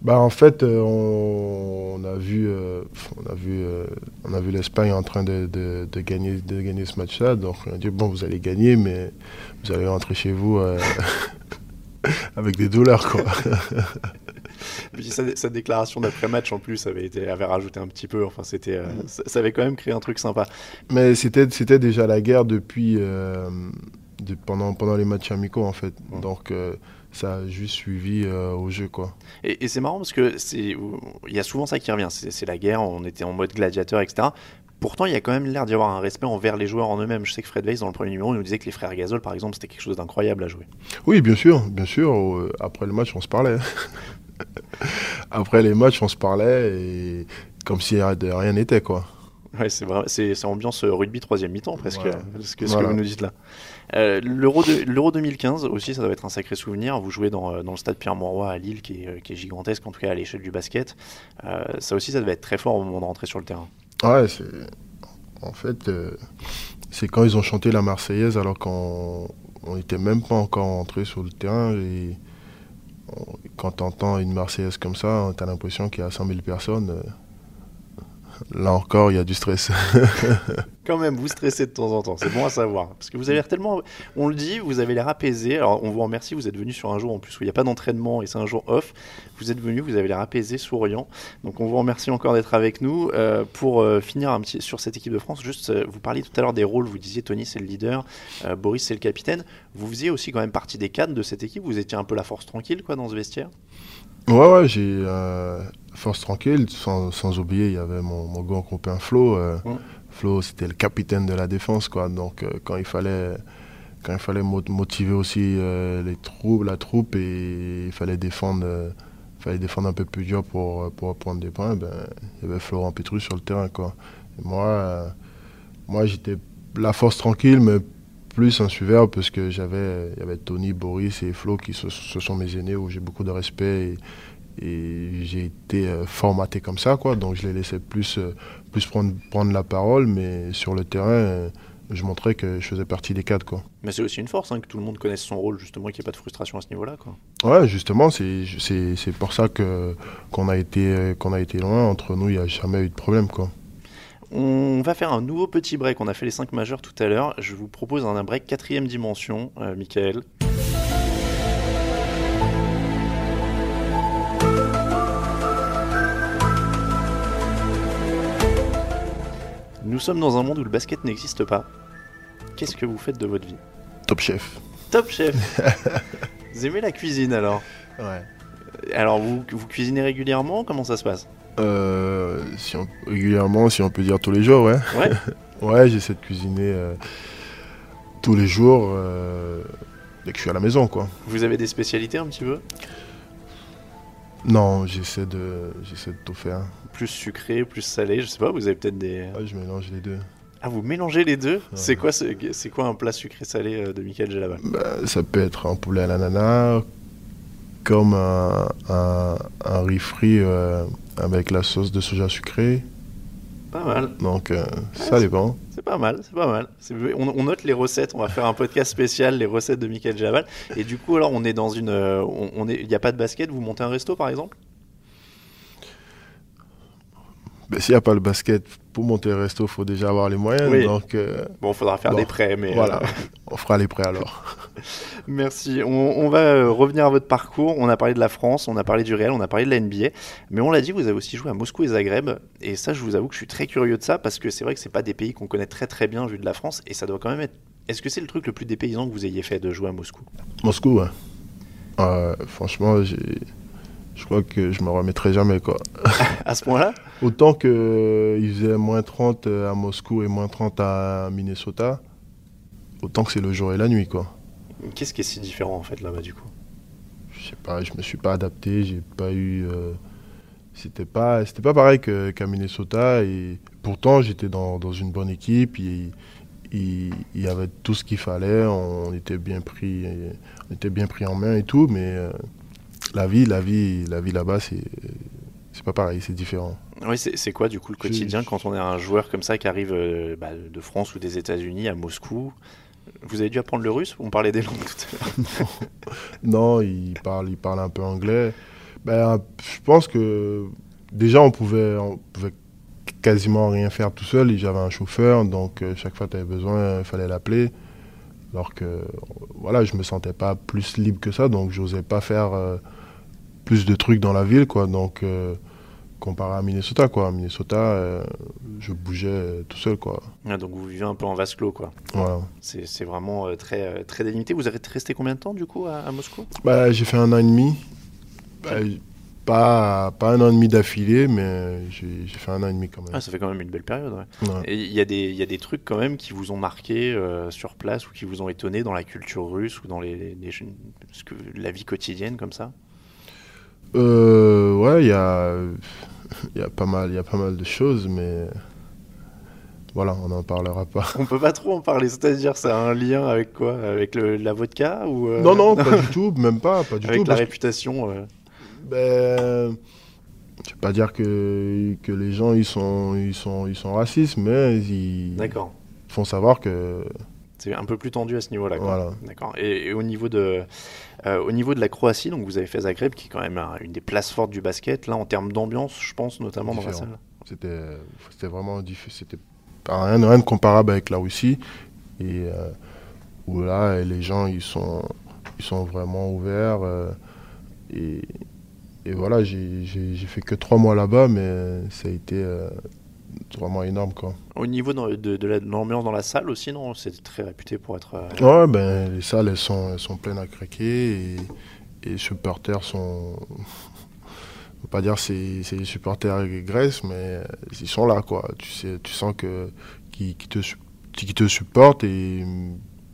Bah, en fait, euh, on, a vu, euh, on a vu, euh, on a vu l'Espagne en train de, de, gagner, de gagner ce match-là. Donc on a dit bon, vous allez gagner, mais vous allez rentrer chez vous avec des douleurs, quoi. sa, déclaration d'après-match en plus avait été avait rajouté un petit peu. Enfin, c'était, ça, avait quand même créé un truc sympa. Mais c'était, c'était déjà la guerre depuis, de, pendant, pendant les matchs amicaux en fait. Donc ça a juste suivi euh, au jeu quoi. Et, c'est marrant parce que c'est il y a souvent ça qui revient, c'est la guerre, on était en mode gladiateur etc. Pourtant, il y a quand même l'air d'y avoir un respect envers les joueurs en eux-mêmes. Je sais que Fred Weiss, dans le premier numéro, nous disait que les frères Gasol, par exemple, c'était quelque chose d'incroyable à jouer. Oui, bien sûr, bien sûr. Euh, après le match, on se parlait. Après les matchs, on se parlait et comme si rien n'était, quoi. Ouais, c'est vrai, c'est ambiance rugby troisième mi-temps presque, ce, que, vous nous dites là. Euh, L'Euro 2015 aussi, ça doit être un sacré souvenir. Vous jouez dans, dans le stade Pierre-Mauroy à Lille, qui est, qui est, gigantesque, en tout cas à l'échelle du basket. Euh, ça aussi, ça devait être très fort au moment de rentrer sur le terrain. Ouais, c'est. En fait, euh, c'est quand ils ont chanté la Marseillaise alors qu'on n'était même pas encore entré sur le terrain. Et quand tu entends une Marseillaise comme ça, tu as l'impression qu'il y a 100 000 personnes là encore, il y a du stress. Quand même, vous stressez de temps en temps, c'est bon à savoir. Parce que vous avez l'air tellement. On le dit, vous avez l'air apaisé. Alors, on vous remercie, vous êtes venu sur un jour en plus où il n'y a pas d'entraînement et c'est un jour off. Vous êtes venu, vous avez l'air apaisé, souriant. Donc, on vous remercie encore d'être avec nous. Euh, pour euh, finir un petit sur cette équipe de France, juste, euh, vous parliez tout à l'heure des rôles. Vous disiez Tony, c'est le leader, Boris, c'est le capitaine. Vous faisiez aussi quand même partie des cadres de cette équipe. Vous étiez un peu la force tranquille, quoi, dans ce vestiaire? Ouais, ouais, j'ai force tranquille, sans, sans, oublier, il y avait mon, mon grand copain Flo. Euh, Flo, c'était le capitaine de la défense, quoi. Donc, euh, quand il fallait, quand il fallait motiver aussi euh, les troupes, la troupe, et il fallait défendre, fallait défendre un peu plus dur pour, pour prendre des points, ben, il y avait Florent Petrus sur le terrain, quoi. moi, moi j'étais la force tranquille, mais plus un suiveur parce que j'avais, il y avait Tony, Boris et Flo qui ce, sont mes aînés où j'ai beaucoup de respect et, et j'ai été euh, formaté comme ça, quoi. Donc je les laissais plus, euh, plus prendre, prendre la parole, mais sur le terrain, euh, je montrais que je faisais partie des cadres, quoi. Mais c'est aussi une force, hein, que tout le monde connaisse son rôle, justement, qu'il n'y ait pas de frustration à ce niveau-là, quoi. Ouais, justement, c'est, c'est, c'est pour ça que, qu'on, a été, qu'on a été loin. Entre nous, il n'y a jamais eu de problème, quoi. On va faire un nouveau petit break. On a fait les 5 majeurs tout à l'heure. Je vous propose un break quatrième dimension, euh, Michael. Nous sommes dans un monde où le basket n'existe pas. Qu'est-ce que vous faites de votre vie? Top chef. Top chef Vous aimez la cuisine alors? Ouais. Alors vous, vous cuisinez régulièrement? Comment ça se passe? Euh, si on- régulièrement, si on peut dire tous les jours, ouais. Ouais Ouais, j'essaie de cuisiner euh, tous les jours euh, dès que je suis à la maison, quoi. Vous avez des spécialités un petit peu? Non, j'essaie de, j'essaie de tout faire. Plus sucré, plus salé, je sais pas, vous avez peut-être des... Ouais, je mélange les deux. Ah, vous mélangez les deux? C'est quoi, ce- c'est quoi un plat sucré-salé de Michael Gelabal Bah, ça peut être un poulet à l'ananas, comme un, un, un riz frit euh, avec la sauce de soja sucrée. Pas mal, Donc, euh, ça dépend. c'est pas mal, c'est pas mal. On, on note les recettes, on va faire un podcast spécial, les recettes de Michael Gelabal. Et du coup, alors, on est dans une... euh, on, on est, il n'y a pas de basket, vous montez un resto par exemple? Ben, S'il n'y a pas le basket, pour monter le resto, il faut déjà avoir les moyens. Oui. Donc, euh, Bon, il faudra faire Bon, des prêts, mais... voilà, euh, on fera les prêts alors. Merci. On, on va euh, revenir à votre parcours. On a parlé de la France, on a parlé du Real, on a parlé de la NBA. Mais on l'a dit, vous avez aussi joué à Moscou et Zagreb. Et ça, je vous avoue que je suis très curieux de ça parce que c'est vrai que c'est pas des pays qu'on connaît très très bien vu de la France. Et ça doit quand même être. Est-ce que c'est le truc le plus dépaysant que vous ayez fait de jouer à Moscou? Moscou, ouais. Euh, franchement, j'ai- je crois que je me remettrai jamais. Quoi. À ce point-là? Autant qu'il faisait moins 30 à Moscou et moins 30 à Minnesota, autant que c'est le jour et la nuit. quoi. Qu'est-ce qui est si différent en fait là-bas du coup? Je sais pas, je me suis pas adapté, j'ai pas eu. euh, c'était pas, c'était pas pareil qu'à Minnesota et pourtant j'étais dans, dans une bonne équipe. Il, il, il y avait tout ce qu'il fallait, on était bien pris, on était bien pris en main et tout, mais euh, la vie, la vie, la vie là-bas, c'est, c'est pas pareil, c'est différent. Oui, c'est quoi du coup le quotidien quand on est un joueur comme ça qui arrive euh, bah, de France ou des États-Unis à Moscou? Vous avez dû apprendre le russe On parlait des langues tout à l'heure? Non, il parle, il parle un peu anglais. Ben, je pense que déjà on pouvait, on pouvait quasiment rien faire tout seul. J'avais un chauffeur, donc euh, chaque fois que tu avais besoin, il fallait l'appeler. Alors que voilà, je me sentais pas plus libre que ça, donc j'osais pas faire euh, plus de trucs dans la ville, quoi. Donc euh, comparé à Minnesota, quoi. À Minnesota, euh, je bougeais euh, tout seul, quoi. Ah, donc vous vivez un peu en vase clos quoi. Voilà. C'est vraiment très, très délimité. Vous êtes resté combien de temps du coup à, à Moscou? Bah, j'ai fait un an et demi. Bah, pas, pas un an et demi d'affilée, mais j'ai fait un an et demi quand même. Ah, ça fait quand même une belle période. ouais. Ouais. Il y, a des- il y a des trucs quand même qui vous ont marqué euh, sur place ou qui vous ont étonné dans la culture russe ou dans les, les- les- ce que- la vie quotidienne comme ça? Euh, ouais, il y a, y, a pas mal- y a pas mal de choses, mais voilà, on n'en parlera pas. On peut pas trop en parler, c'est-à-dire ça a un lien avec quoi? Avec le- la vodka ou euh, Non, non, pas du tout, même pas, pas du avec tout. la parce que, réputation euh, ben, je vais pas dire que, que les gens ils sont, ils sont, ils sont racistes, mais ils D'accord. font savoir que C'est un peu plus tendu à ce niveau-là. voilà. D'accord. Et, et au niveau de euh, au niveau de la Croatie, donc vous avez fait Zagreb, qui est quand même un- une des places fortes du basket. Là, en termes d'ambiance, je pense notamment dans la salle. C'était, vraiment difficile. C'était rien, rien de comparable avec la Russie. Et euh, où là, les gens, ils sont, ils sont vraiment ouverts. euh, et, et voilà, j'ai, fait que trois mois là-bas, mais ça a été vraiment énorme. Quoi. Au niveau de, de- de la- de l'ambiance dans la salle aussi, non C'est très réputé pour être. euh, Ouais, ben, les salles, elles sont, elles sont pleines à craquer. Et, et les supporters sont. Je veux pas dire c'est c'est les supporters Grèce, mais ils sont là, quoi. Tu, sais, tu sens que qui, qui te, qui te supportent et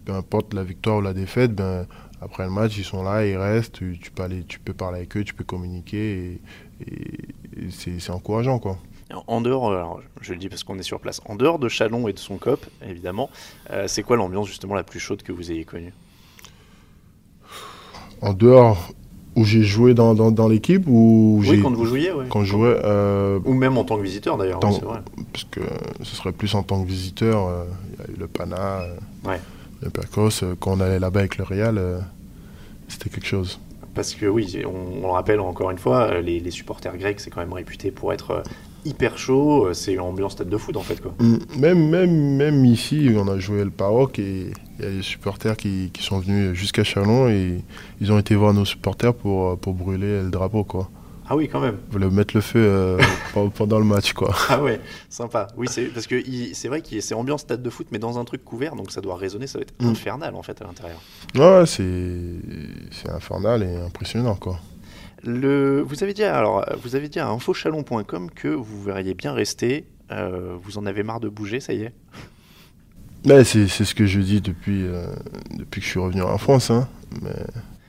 peu importe la victoire ou la défaite, ben, après le match, ils sont là, ils restent. Tu, tu peux, aller, tu peux parler avec eux, tu peux communiquer et, et- et c'est c'est encourageant, quoi. En dehors, alors, je le dis parce qu'on est sur place, en dehors de Chalon et de son cop, évidemment, c'est quoi l'ambiance justement la plus chaude que vous ayez connue? En dehors, où j'ai joué dans, dans, l'équipe ou Oui, quand vous jouiez, oui. Quand je jouais. Euh, ou même en tant que visiteur d'ailleurs, oui, c'est vrai. Parce que ce serait plus en tant que visiteur. Euh, il y a eu le Pana, euh, ouais. le Percos. quand on allait là-bas avec le Real, c'était quelque chose. Parce que oui, on, le rappelle encore une fois, les, les supporters grecs, c'est quand même réputé pour être hyper chaud, c'est une ambiance tête de foot en fait. Quoi. Mm. Même, même, même ici, on a joué le PAOK et il y a des supporters qui, qui sont venus jusqu'à Chalon et ils ont été voir nos supporters pour, pour brûler le drapeau. Quoi. Ah oui, quand même. Ils voulaient mettre le feu euh, pendant le match, quoi. Ah ouais, sympa. Oui, c'est parce que c'est vrai qu'il c'est ambiance stade de foot, mais dans un truc couvert, donc ça doit résonner, ça va être mm. infernal en fait à l'intérieur. Ouais, c'est infernal et impressionnant, quoi. Le, vous avez dit alors, vous avez dit à infochalon.com que vous verriez bien rester. Euh, vous en avez marre de bouger, ça y est c'est, ce que je dis depuis, euh, depuis que je suis revenu en France. Hein, mais...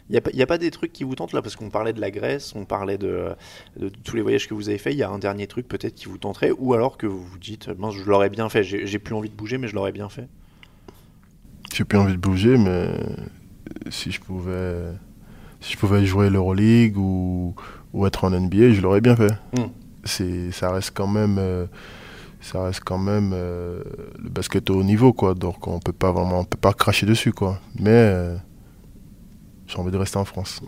Il n'y a, a, pas des trucs qui vous tentent là Parce qu'on parlait de la Grèce, on parlait de, de, tous les voyages que vous avez fait. Il y a un dernier truc peut-être qui vous tenterait Ou alors que vous vous dites, je l'aurais bien fait, j'ai, plus envie de bouger, mais je l'aurais bien fait J'ai plus envie de bouger, mais si je pouvais si je pouvais jouer l'Euroleague ou, ou être en NBA, je l'aurais bien fait. Hmm. C'est, ça reste quand même, euh, ça reste quand même euh, le basket au haut niveau, quoi. Donc on peut pas vraiment, on peut pas cracher dessus, quoi. Mais euh, j'ai envie de rester en France.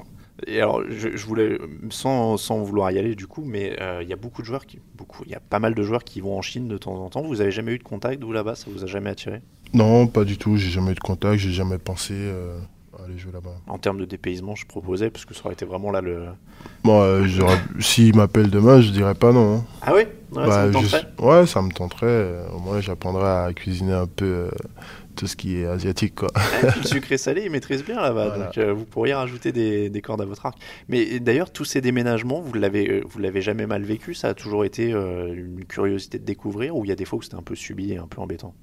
Et alors, je, voulais, sans, sans, vouloir y aller du coup, mais il y a beaucoup de joueurs qui, beaucoup, il y a pas mal de joueurs qui vont en Chine de temps en temps. Vous avez jamais eu de contact vous là-bas? Ça vous a jamais attiré? Non, pas du tout. J'ai jamais eu de contact. J'ai jamais pensé aller jouer là-bas. En termes de dépaysement, je proposais, parce que ça aurait été vraiment là le. Bon, euh, s'il m'appelle demain, je dirais pas non. Hein. Ah oui? Ouais, ça bah, me tenterait Ouais, ça me tenterait. Au moins, j'apprendrai à cuisiner un peu euh, tout ce qui est asiatique. Quoi. le sucré salé, ils maîtrisent bien là-bas. Donc, euh, vous pourriez rajouter des, des, cordes à votre arc. Mais d'ailleurs, tous ces déménagements, vous l'avez, vous l'avez jamais mal vécu? Ça a toujours été une curiosité de découvrir Ou il y a des fois où c'était un peu subi et un peu embêtant?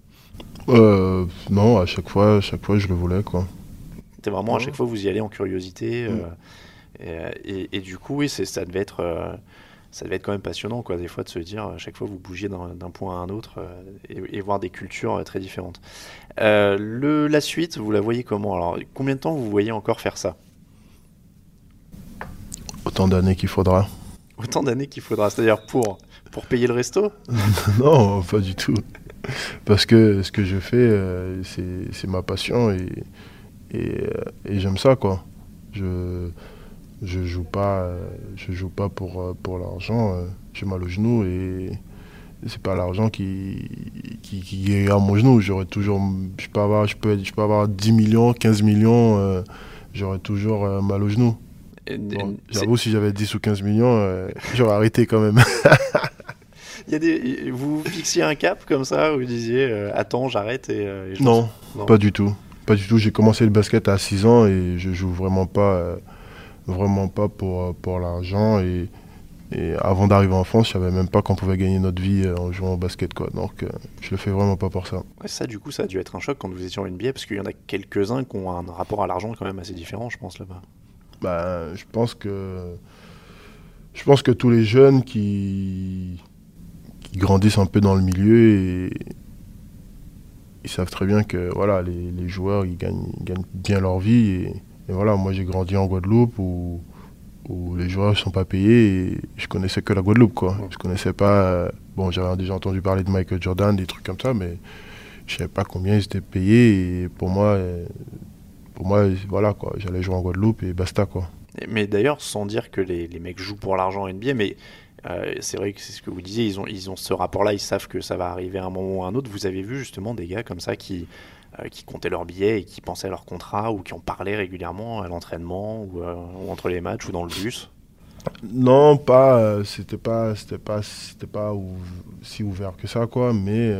Non, à chaque fois, à chaque fois, je le voulais. quoi. C'était vraiment à chaque fois vous y allez en curiosité. Mm. Euh, et, du coup, oui, ça devait être euh, ça devait être quand même passionnant, quoi, des fois, de se dire à chaque fois vous bougiez d'un point à un autre euh, et, voir des cultures très différentes. le, la suite, vous la voyez comment? Alors, combien de temps vous voyez encore faire ça? Autant d'années qu'il faudra. Autant d'années qu'il faudra, c'est-à-dire pour, pour payer le resto? Non, pas du tout. Parce que ce que je fais, c'est ma passion et, euh, et, j'aime ça quoi. Je je joue pas je joue pas pour euh, pour l'argent. Euh, j'ai mal au genou et c'est pas l'argent qui, qui, qui à mon genou. J'aurais toujours, je peux avoir, je peux, je peux avoir 10 millions, 15 millions, j'aurais toujours mal au genou. J'avoue, si j'avais 10 ou 15 millions, j'aurais arrêté quand même. Il y a des, vous fixiez un cap comme ça, vous disiez, attends, j'arrête et, non, pas du tout. Pas du tout. J'ai commencé le basket à 6 ans et je joue vraiment pas, euh, vraiment pas pour, euh, pour l'argent. Et, et, avant d'arriver en France, je savais même pas qu'on pouvait gagner notre vie euh, en jouant au basket. Quoi. Donc je le fais vraiment pas pour ça. ça, du coup, ça a dû être un choc quand vous étiez en NBA parce qu'il y en a quelques-uns qui ont un rapport à l'argent quand même assez différent, je pense, là-bas. Bah, je pense que. Je pense que tous les jeunes qui, qui grandissent un peu dans le milieu et, ils savent très bien que voilà, les, les joueurs ils gagnent, gagnent, bien leur vie. Et, voilà, moi j'ai grandi en Guadeloupe où, où les joueurs ne sont pas payés et je connaissais que la Guadeloupe. Quoi. Je connaissais pas. Euh, bon, j'avais déjà entendu parler de Michael Jordan, des trucs comme ça, mais je savais pas combien ils étaient payés. Et pour moi, euh, pour moi voilà, quoi, j'allais jouer en Guadeloupe et basta. Quoi. Mais d'ailleurs, sans dire que les, les mecs jouent pour l'argent NBA, mais euh, c'est vrai que c'est ce que vous disiez, ils ont, ils ont ce rapport-là, ils savent que ça va arriver à un moment ou à un autre. Vous avez vu justement des gars comme ça qui, euh, qui comptaient leurs billets et qui pensaient à leur contrat ou qui en parlaient régulièrement à l'entraînement ou, euh, entre les matchs ou dans le bus? Non, pas. c'était pas, c'était pas, c'était pas si ouvert que ça, quoi. Mais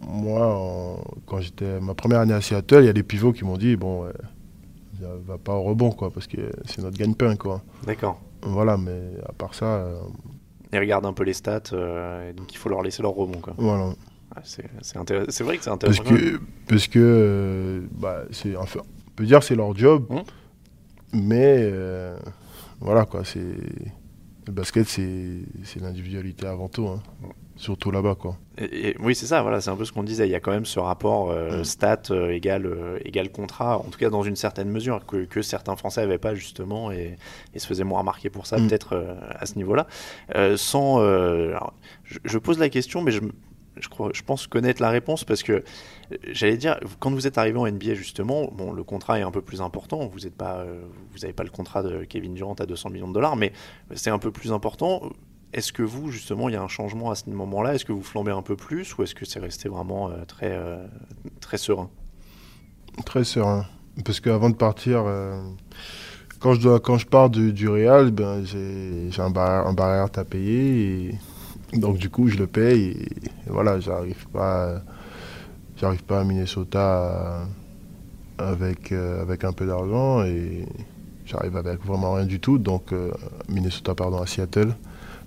moi, quand j'étais ma première année à Seattle, il y a des pivots qui m'ont dit bon, va pas au rebond, quoi, parce que c'est notre gagne-pain, quoi. D'accord. Voilà, mais à part ça. Euh... Ils regardent un peu les stats, euh, et donc il faut leur laisser leur rebond. Quoi. Voilà. c'est, vrai que c'est intéressant. Parce que, parce que euh, bah, c'est, enfin, on peut dire c'est leur job, hum. mais voilà quoi, c'est Le basket, c'est l'individualité avant tout. Hein. Surtout là-bas, quoi. Et, oui, c'est ça, voilà, c'est un peu ce qu'on disait. Il y a quand même ce rapport euh, mm. stat euh, égal, euh, égal contrat, en tout cas dans une certaine mesure, que, que certains Français n'avaient pas justement et, et, se faisaient moins remarquer pour ça, mm. peut-être à ce niveau-là. sans, je, je, pose la question, mais je, je, crois, je pense connaître la réponse parce que j'allais dire, quand vous êtes arrivé en NBA justement, bon, le contrat est un peu plus important. Vous n'avez pas, vous pas le contrat de Kevin Durant à 200 millions de dollars, mais c'est un peu plus important est-ce que vous, justement, il y a un changement à ce moment-là? Est-ce que vous flambez un peu plus ou est-ce que c'est resté vraiment euh, très, euh, très serein? Très serein. Parce qu'avant de partir, euh, quand, je dois, quand je pars du, Real, ben, j'ai un, bar, un barrière à payer. Et, donc, du coup, je le paye. Et, voilà, j'arrive pas, pas à Minnesota avec, avec un peu d'argent. Et j'arrive avec vraiment rien du tout. Donc, Minnesota, pardon, à Seattle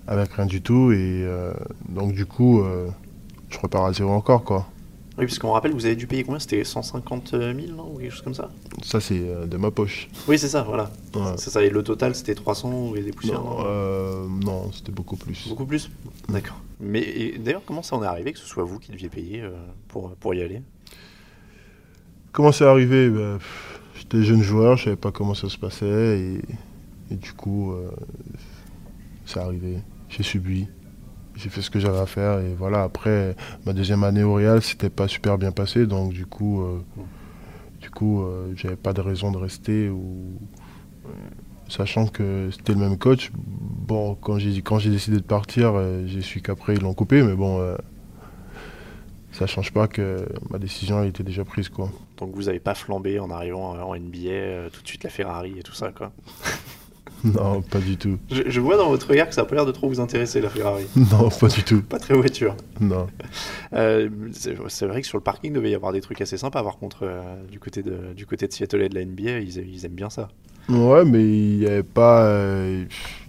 avec rien du tout. Et euh, donc, du coup, euh, je repars à zéro encore, quoi. Oui, parce qu'on rappelle, vous avez dû payer combien? C'était 150 000, non? Ou quelque chose comme ça? Ça, c'est euh, de ma poche. Oui, c'est ça, voilà. C'est ça, et le total, c'était 300 ou des poussières Non, non? c'était beaucoup plus. Beaucoup plus? D'accord. Mais d'ailleurs, comment ça en est arrivé que ce soit vous qui deviez payer pour, pour y aller? Comment c'est arrivé? Ben, J'étais jeune joueur, je savais pas comment ça se passait, et, et du coup, c'est arrivé j'ai subi. J'ai fait ce que j'avais à faire et voilà. Après, ma deuxième année au Real, c'était pas super bien passé, donc du coup, euh, du coup, euh, j'avais pas de raison de rester ou sachant que c'était le même coach. Bon, quand j'ai quand j'ai décidé de partir, euh, j'ai su qu'après ils l'ont coupé, mais bon, ça change pas que ma décision a été déjà prise quoi. Donc vous n'avez pas flambé en arrivant en NBA, tout de suite la Ferrari et tout ça quoi. Non, pas du tout. Je, vois dans votre regard que ça n'a pas l'air de trop vous intéresser, la Ferrari. Non, pas du tout. Pas très voiture. Non. Euh, c'est vrai que sur le parking, il devait y avoir des trucs assez sympas. Par contre, euh, du, côté de, du côté de Seattle et de la NBA, ils, aiment bien ça. Ouais, mais il n'y avait, pas, euh,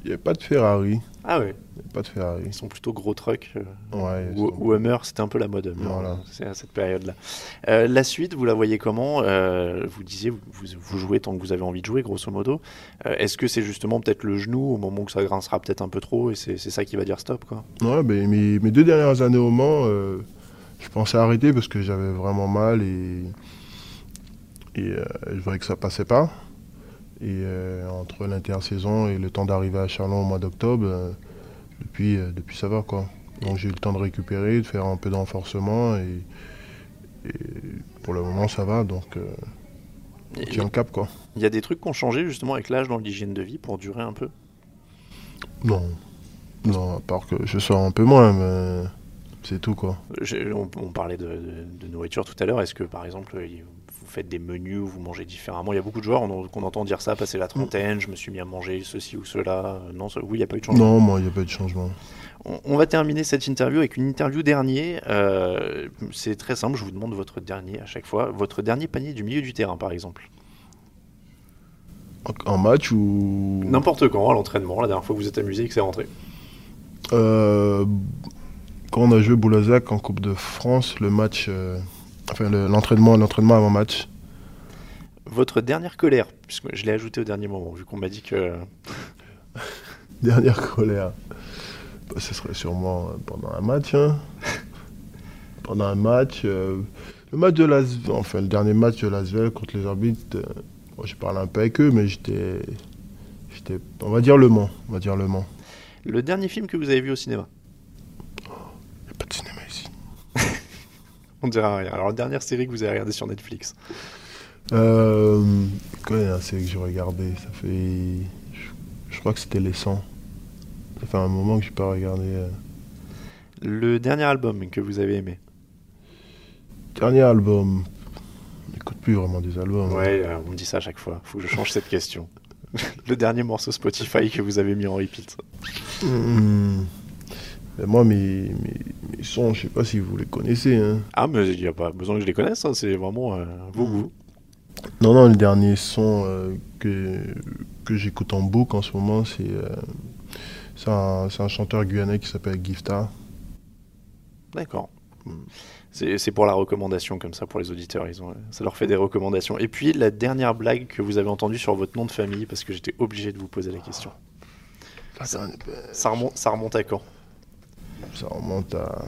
avait pas de Ferrari. Ah ouais Pas de Ferrari. Ils sont plutôt gros trucks. Euh, ouais, ou, Hummer, c'était un peu la mode. Voilà. C'est à cette période-là. Euh, la suite, vous la voyez comment? Euh, Vous disiez, vous, vous, jouez tant que vous avez envie de jouer, grosso modo. Est-ce que c'est justement peut-être le genou au moment où ça grincera peut-être un peu trop et c'est ça qui va dire stop quoi? Ouais, mais mes, mes deux dernières années au Mans, je pensais arrêter parce que j'avais vraiment mal et, et je voyais que ça passait pas. Et entre l'intersaison et le temps d'arriver à Charlon au mois d'octobre, depuis, euh, depuis ça va quoi. Donc j'ai eu le temps de récupérer, de faire un peu d'enforcement et, pour le moment ça va donc euh, on tient le cap quoi. Il y a des trucs qui ont changé justement avec l'âge dans l'hygiène de vie pour durer un peu? Non, non à part que je sors un peu moins mais c'est tout quoi. On, parlait de, nourriture tout à l'heure, est-ce que par exemple vous faites des menus vous mangez différemment Il y a beaucoup de joueurs qu'on entend dire ça, passer la trentaine, je me suis mis à manger ceci ou cela. Non, oui, il n'y a pas eu de changement. Non, moi, il n'y a pas eu de changement. On, va terminer cette interview avec une interview dernier. Euh, c'est très simple, je vous demande votre dernier à chaque fois. Votre dernier panier du milieu du terrain, par exemple. En match ou? N'importe quand, à l'entraînement, la dernière fois que vous êtes amusé et que c'est rentré. Euh, quand on a joué Boulazac en Coupe de France, le match. Euh, Enfin, l'entraînement l'entraînement avant match. Votre dernière colère, puisque je l'ai ajouté au dernier moment, vu qu'on m'a dit que. dernière colère. Bah, ce serait sûrement euh, pendant un match. Hein. pendant un match. Euh, le match de Lasvel, enfin le dernier match de Lasvel contre les arbitres, euh, j'ai parlé un peu avec eux, mais j'étais. J'étais. On va dire Le Mans. On va dire Le Mans. Le dernier film que vous avez vu au cinéma? On dira rien. Alors, la dernière série que vous avez regardée sur Netflix euh, Quoi, la série que j'ai regardée Ça fait. Je, crois que c'était Les 100. Ça fait un moment que je n'ai pas regardé. Euh. Le dernier album que vous avez aimé Dernier album. On n'écoute plus vraiment des albums. Hein. Ouais, euh, on me dit ça à chaque fois. Faut que je change cette question. Le dernier morceau Spotify que vous avez mis en repeat. Moi, mes, mes, sons, je sais pas si vous les connaissez. Hein. Ah, mais il n'y a pas besoin que je les connaisse, hein, c'est vraiment euh, vos goûts. Non, non, le dernier son euh, que, que j'écoute en boucle en ce moment, c'est euh, un, un, chanteur guyanais qui s'appelle Gifta. D'accord. C'est pour la recommandation, comme ça, pour les auditeurs. Ils ont, ça leur fait des recommandations. Et puis, la dernière blague que vous avez entendue sur votre nom de famille, parce que j'étais obligé de vous poser la question. Ça remonte, ça remonte à quand? Ça remonte à.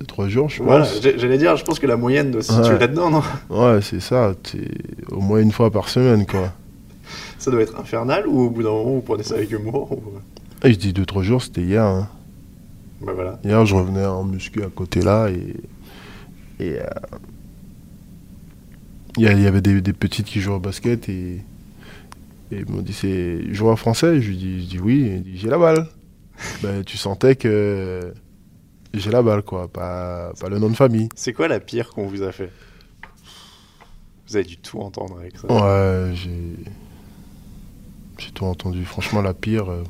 2-3 jours, je Voilà, pense. j'allais dire, je pense que la moyenne doit se situer Ouais. là-dedans, non? Ouais, c'est ça. t'es au moins une fois par semaine, quoi. Ça doit être infernal ou au bout d'un moment vous prenez ça avec humour ou... Et je dis 2-3 jours, c'était hier. hein. Bah voilà. Hier, je revenais en muscu à côté là et. Et. euh, Il y, avait des, des petites qui jouaient au basket et. Et ils m'ont dit c'est joueur français? Je lui dis, je dis oui. Il dit j'ai la balle. Ben, tu sentais que. J'ai la balle, quoi. Pas, pas le nom de famille. C'est quoi la pire qu'on vous a fait? Vous avez dû tout entendre avec ça. Ouais, j'ai. J'ai tout entendu. Franchement, la pire. euh,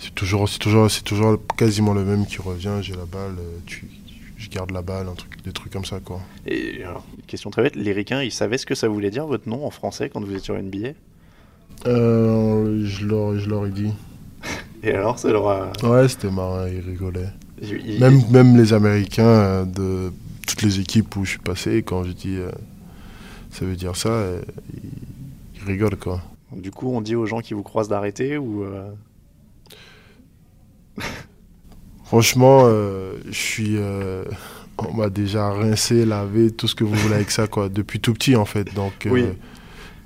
C'est toujours, c'est toujours, c'est toujours quasiment le même qui revient. J'ai la balle, euh, tu, je garde la balle, un truc, des trucs comme ça, quoi. Et alors, question très bête, les ricains, ils savaient ce que ça voulait dire votre nom en français quand vous étiez sur NBA Euh, je leur, je leur ai dit. Et alors, ça leur. Ouais, c'était marrant, ils rigolaient. ils- Même, même les Américains euh, de toutes les équipes où je suis passé, quand je dis euh, ça veut dire ça, euh, ils, ils rigolent, quoi. Du coup, on dit aux gens qui vous croisent d'arrêter ou... euh, Franchement, je suis. on m'a déjà rincé, lavé, tout ce que vous voulez avec ça, quoi. Depuis tout petit, en fait. Donc, Oui.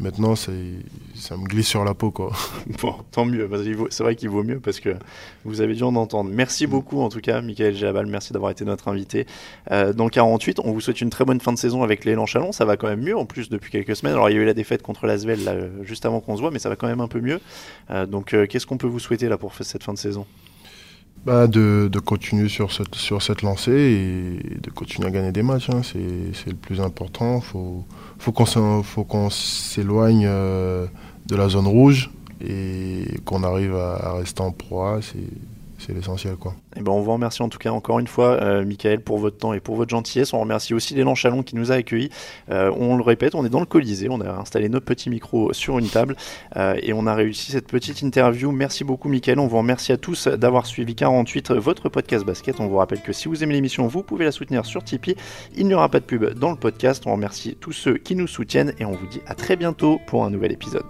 Maintenant, ça me glisse sur la peau, quoi. Bon, tant mieux. C'est vrai qu'il vaut mieux parce que vous avez dû en entendre. Merci beaucoup en tout cas, Michael Géabal. Merci d'avoir été notre invité. Euh, dans le 48, on vous souhaite une très bonne fin de saison avec l'élan Chalon. Ça va quand même mieux en plus depuis quelques semaines. Alors il y a eu la défaite contre l'Asvel euh, juste avant qu'on se voit, mais ça va quand même un peu mieux. Euh, donc euh, qu'est-ce qu'on peut vous souhaiter là pour cette fin de saison? Bah, de, continuer sur cette, sur cette lancée et de continuer à gagner des matchs. hein. C'est le plus important. faut, faut faut qu'on s'éloigne euh, de la zone rouge et qu'on arrive à, à rester en proie. C'est l'essentiel, quoi. Eh ben, on vous remercie en tout cas encore une fois, euh, Michael, pour votre temps et pour votre gentillesse. On remercie aussi l'élan Chalon qui nous a accueillis. Euh, on le répète, on est dans le Colisée, on a installé nos petits micros sur une table euh, et on a réussi cette petite interview. Merci beaucoup, Michael. On vous remercie à tous d'avoir suivi 48, votre podcast basket. On vous rappelle que si vous aimez l'émission, vous pouvez la soutenir sur Tipeee. Il n'y aura pas de pub dans le podcast. On remercie tous ceux qui nous soutiennent et on vous dit à très bientôt pour un nouvel épisode.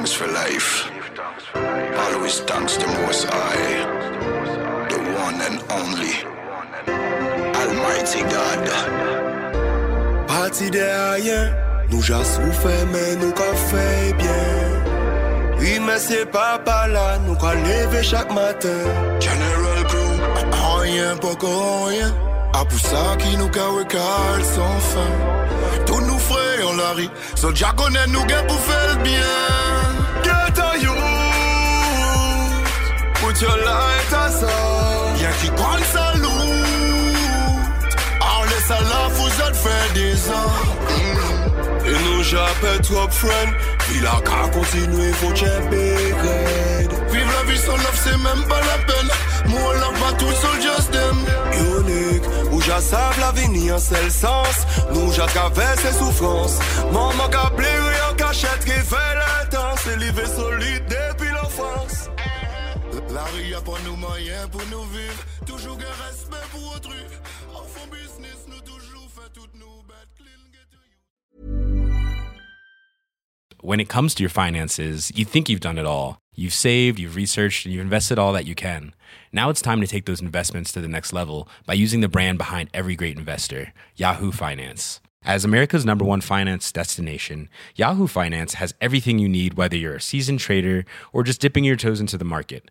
Thanks for life. Always thanks the Most High, the one and only Almighty God. Parti de rien, nous j'ai souffert mais nous qu'a fait bien. Oui mais c'est pas par là, nous qu'a lever chaque matin. General Crew, Rien pour rien, à pour ça qui nous qu'a recale sans fin. Tous nous frères on la rit, so déjà connaît nous gain pour faire put your light aside. Y'a qui prend sa loot, en laisse à la vous fait des ans. Et nous j'appelle trop friend Puis la car continue faut checker Vive la vie sans love c'est même pas la peine. Moi love pas tout seul just them. Unique Où j'assave l'avenir c'est le sens. Nous j'attraverse ses souffrances. Maman qu'a pleuré en cachette qui fait le temps C'est livré solide depuis l'enfance La rue pas nous moyens pour nous vivre Toujours respect pour autrui fond business nous toujours fait toutes clean get to you when it comes to your finances, you think you've done it all. You've saved, you've researched, and you've invested all that you can. Now it's time to take those investments to the next level by using the brand behind every great investor, Yahoo Finance. As America's number one finance destination, Yahoo Finance has everything you need, whether you're a seasoned trader or just dipping your toes into the market.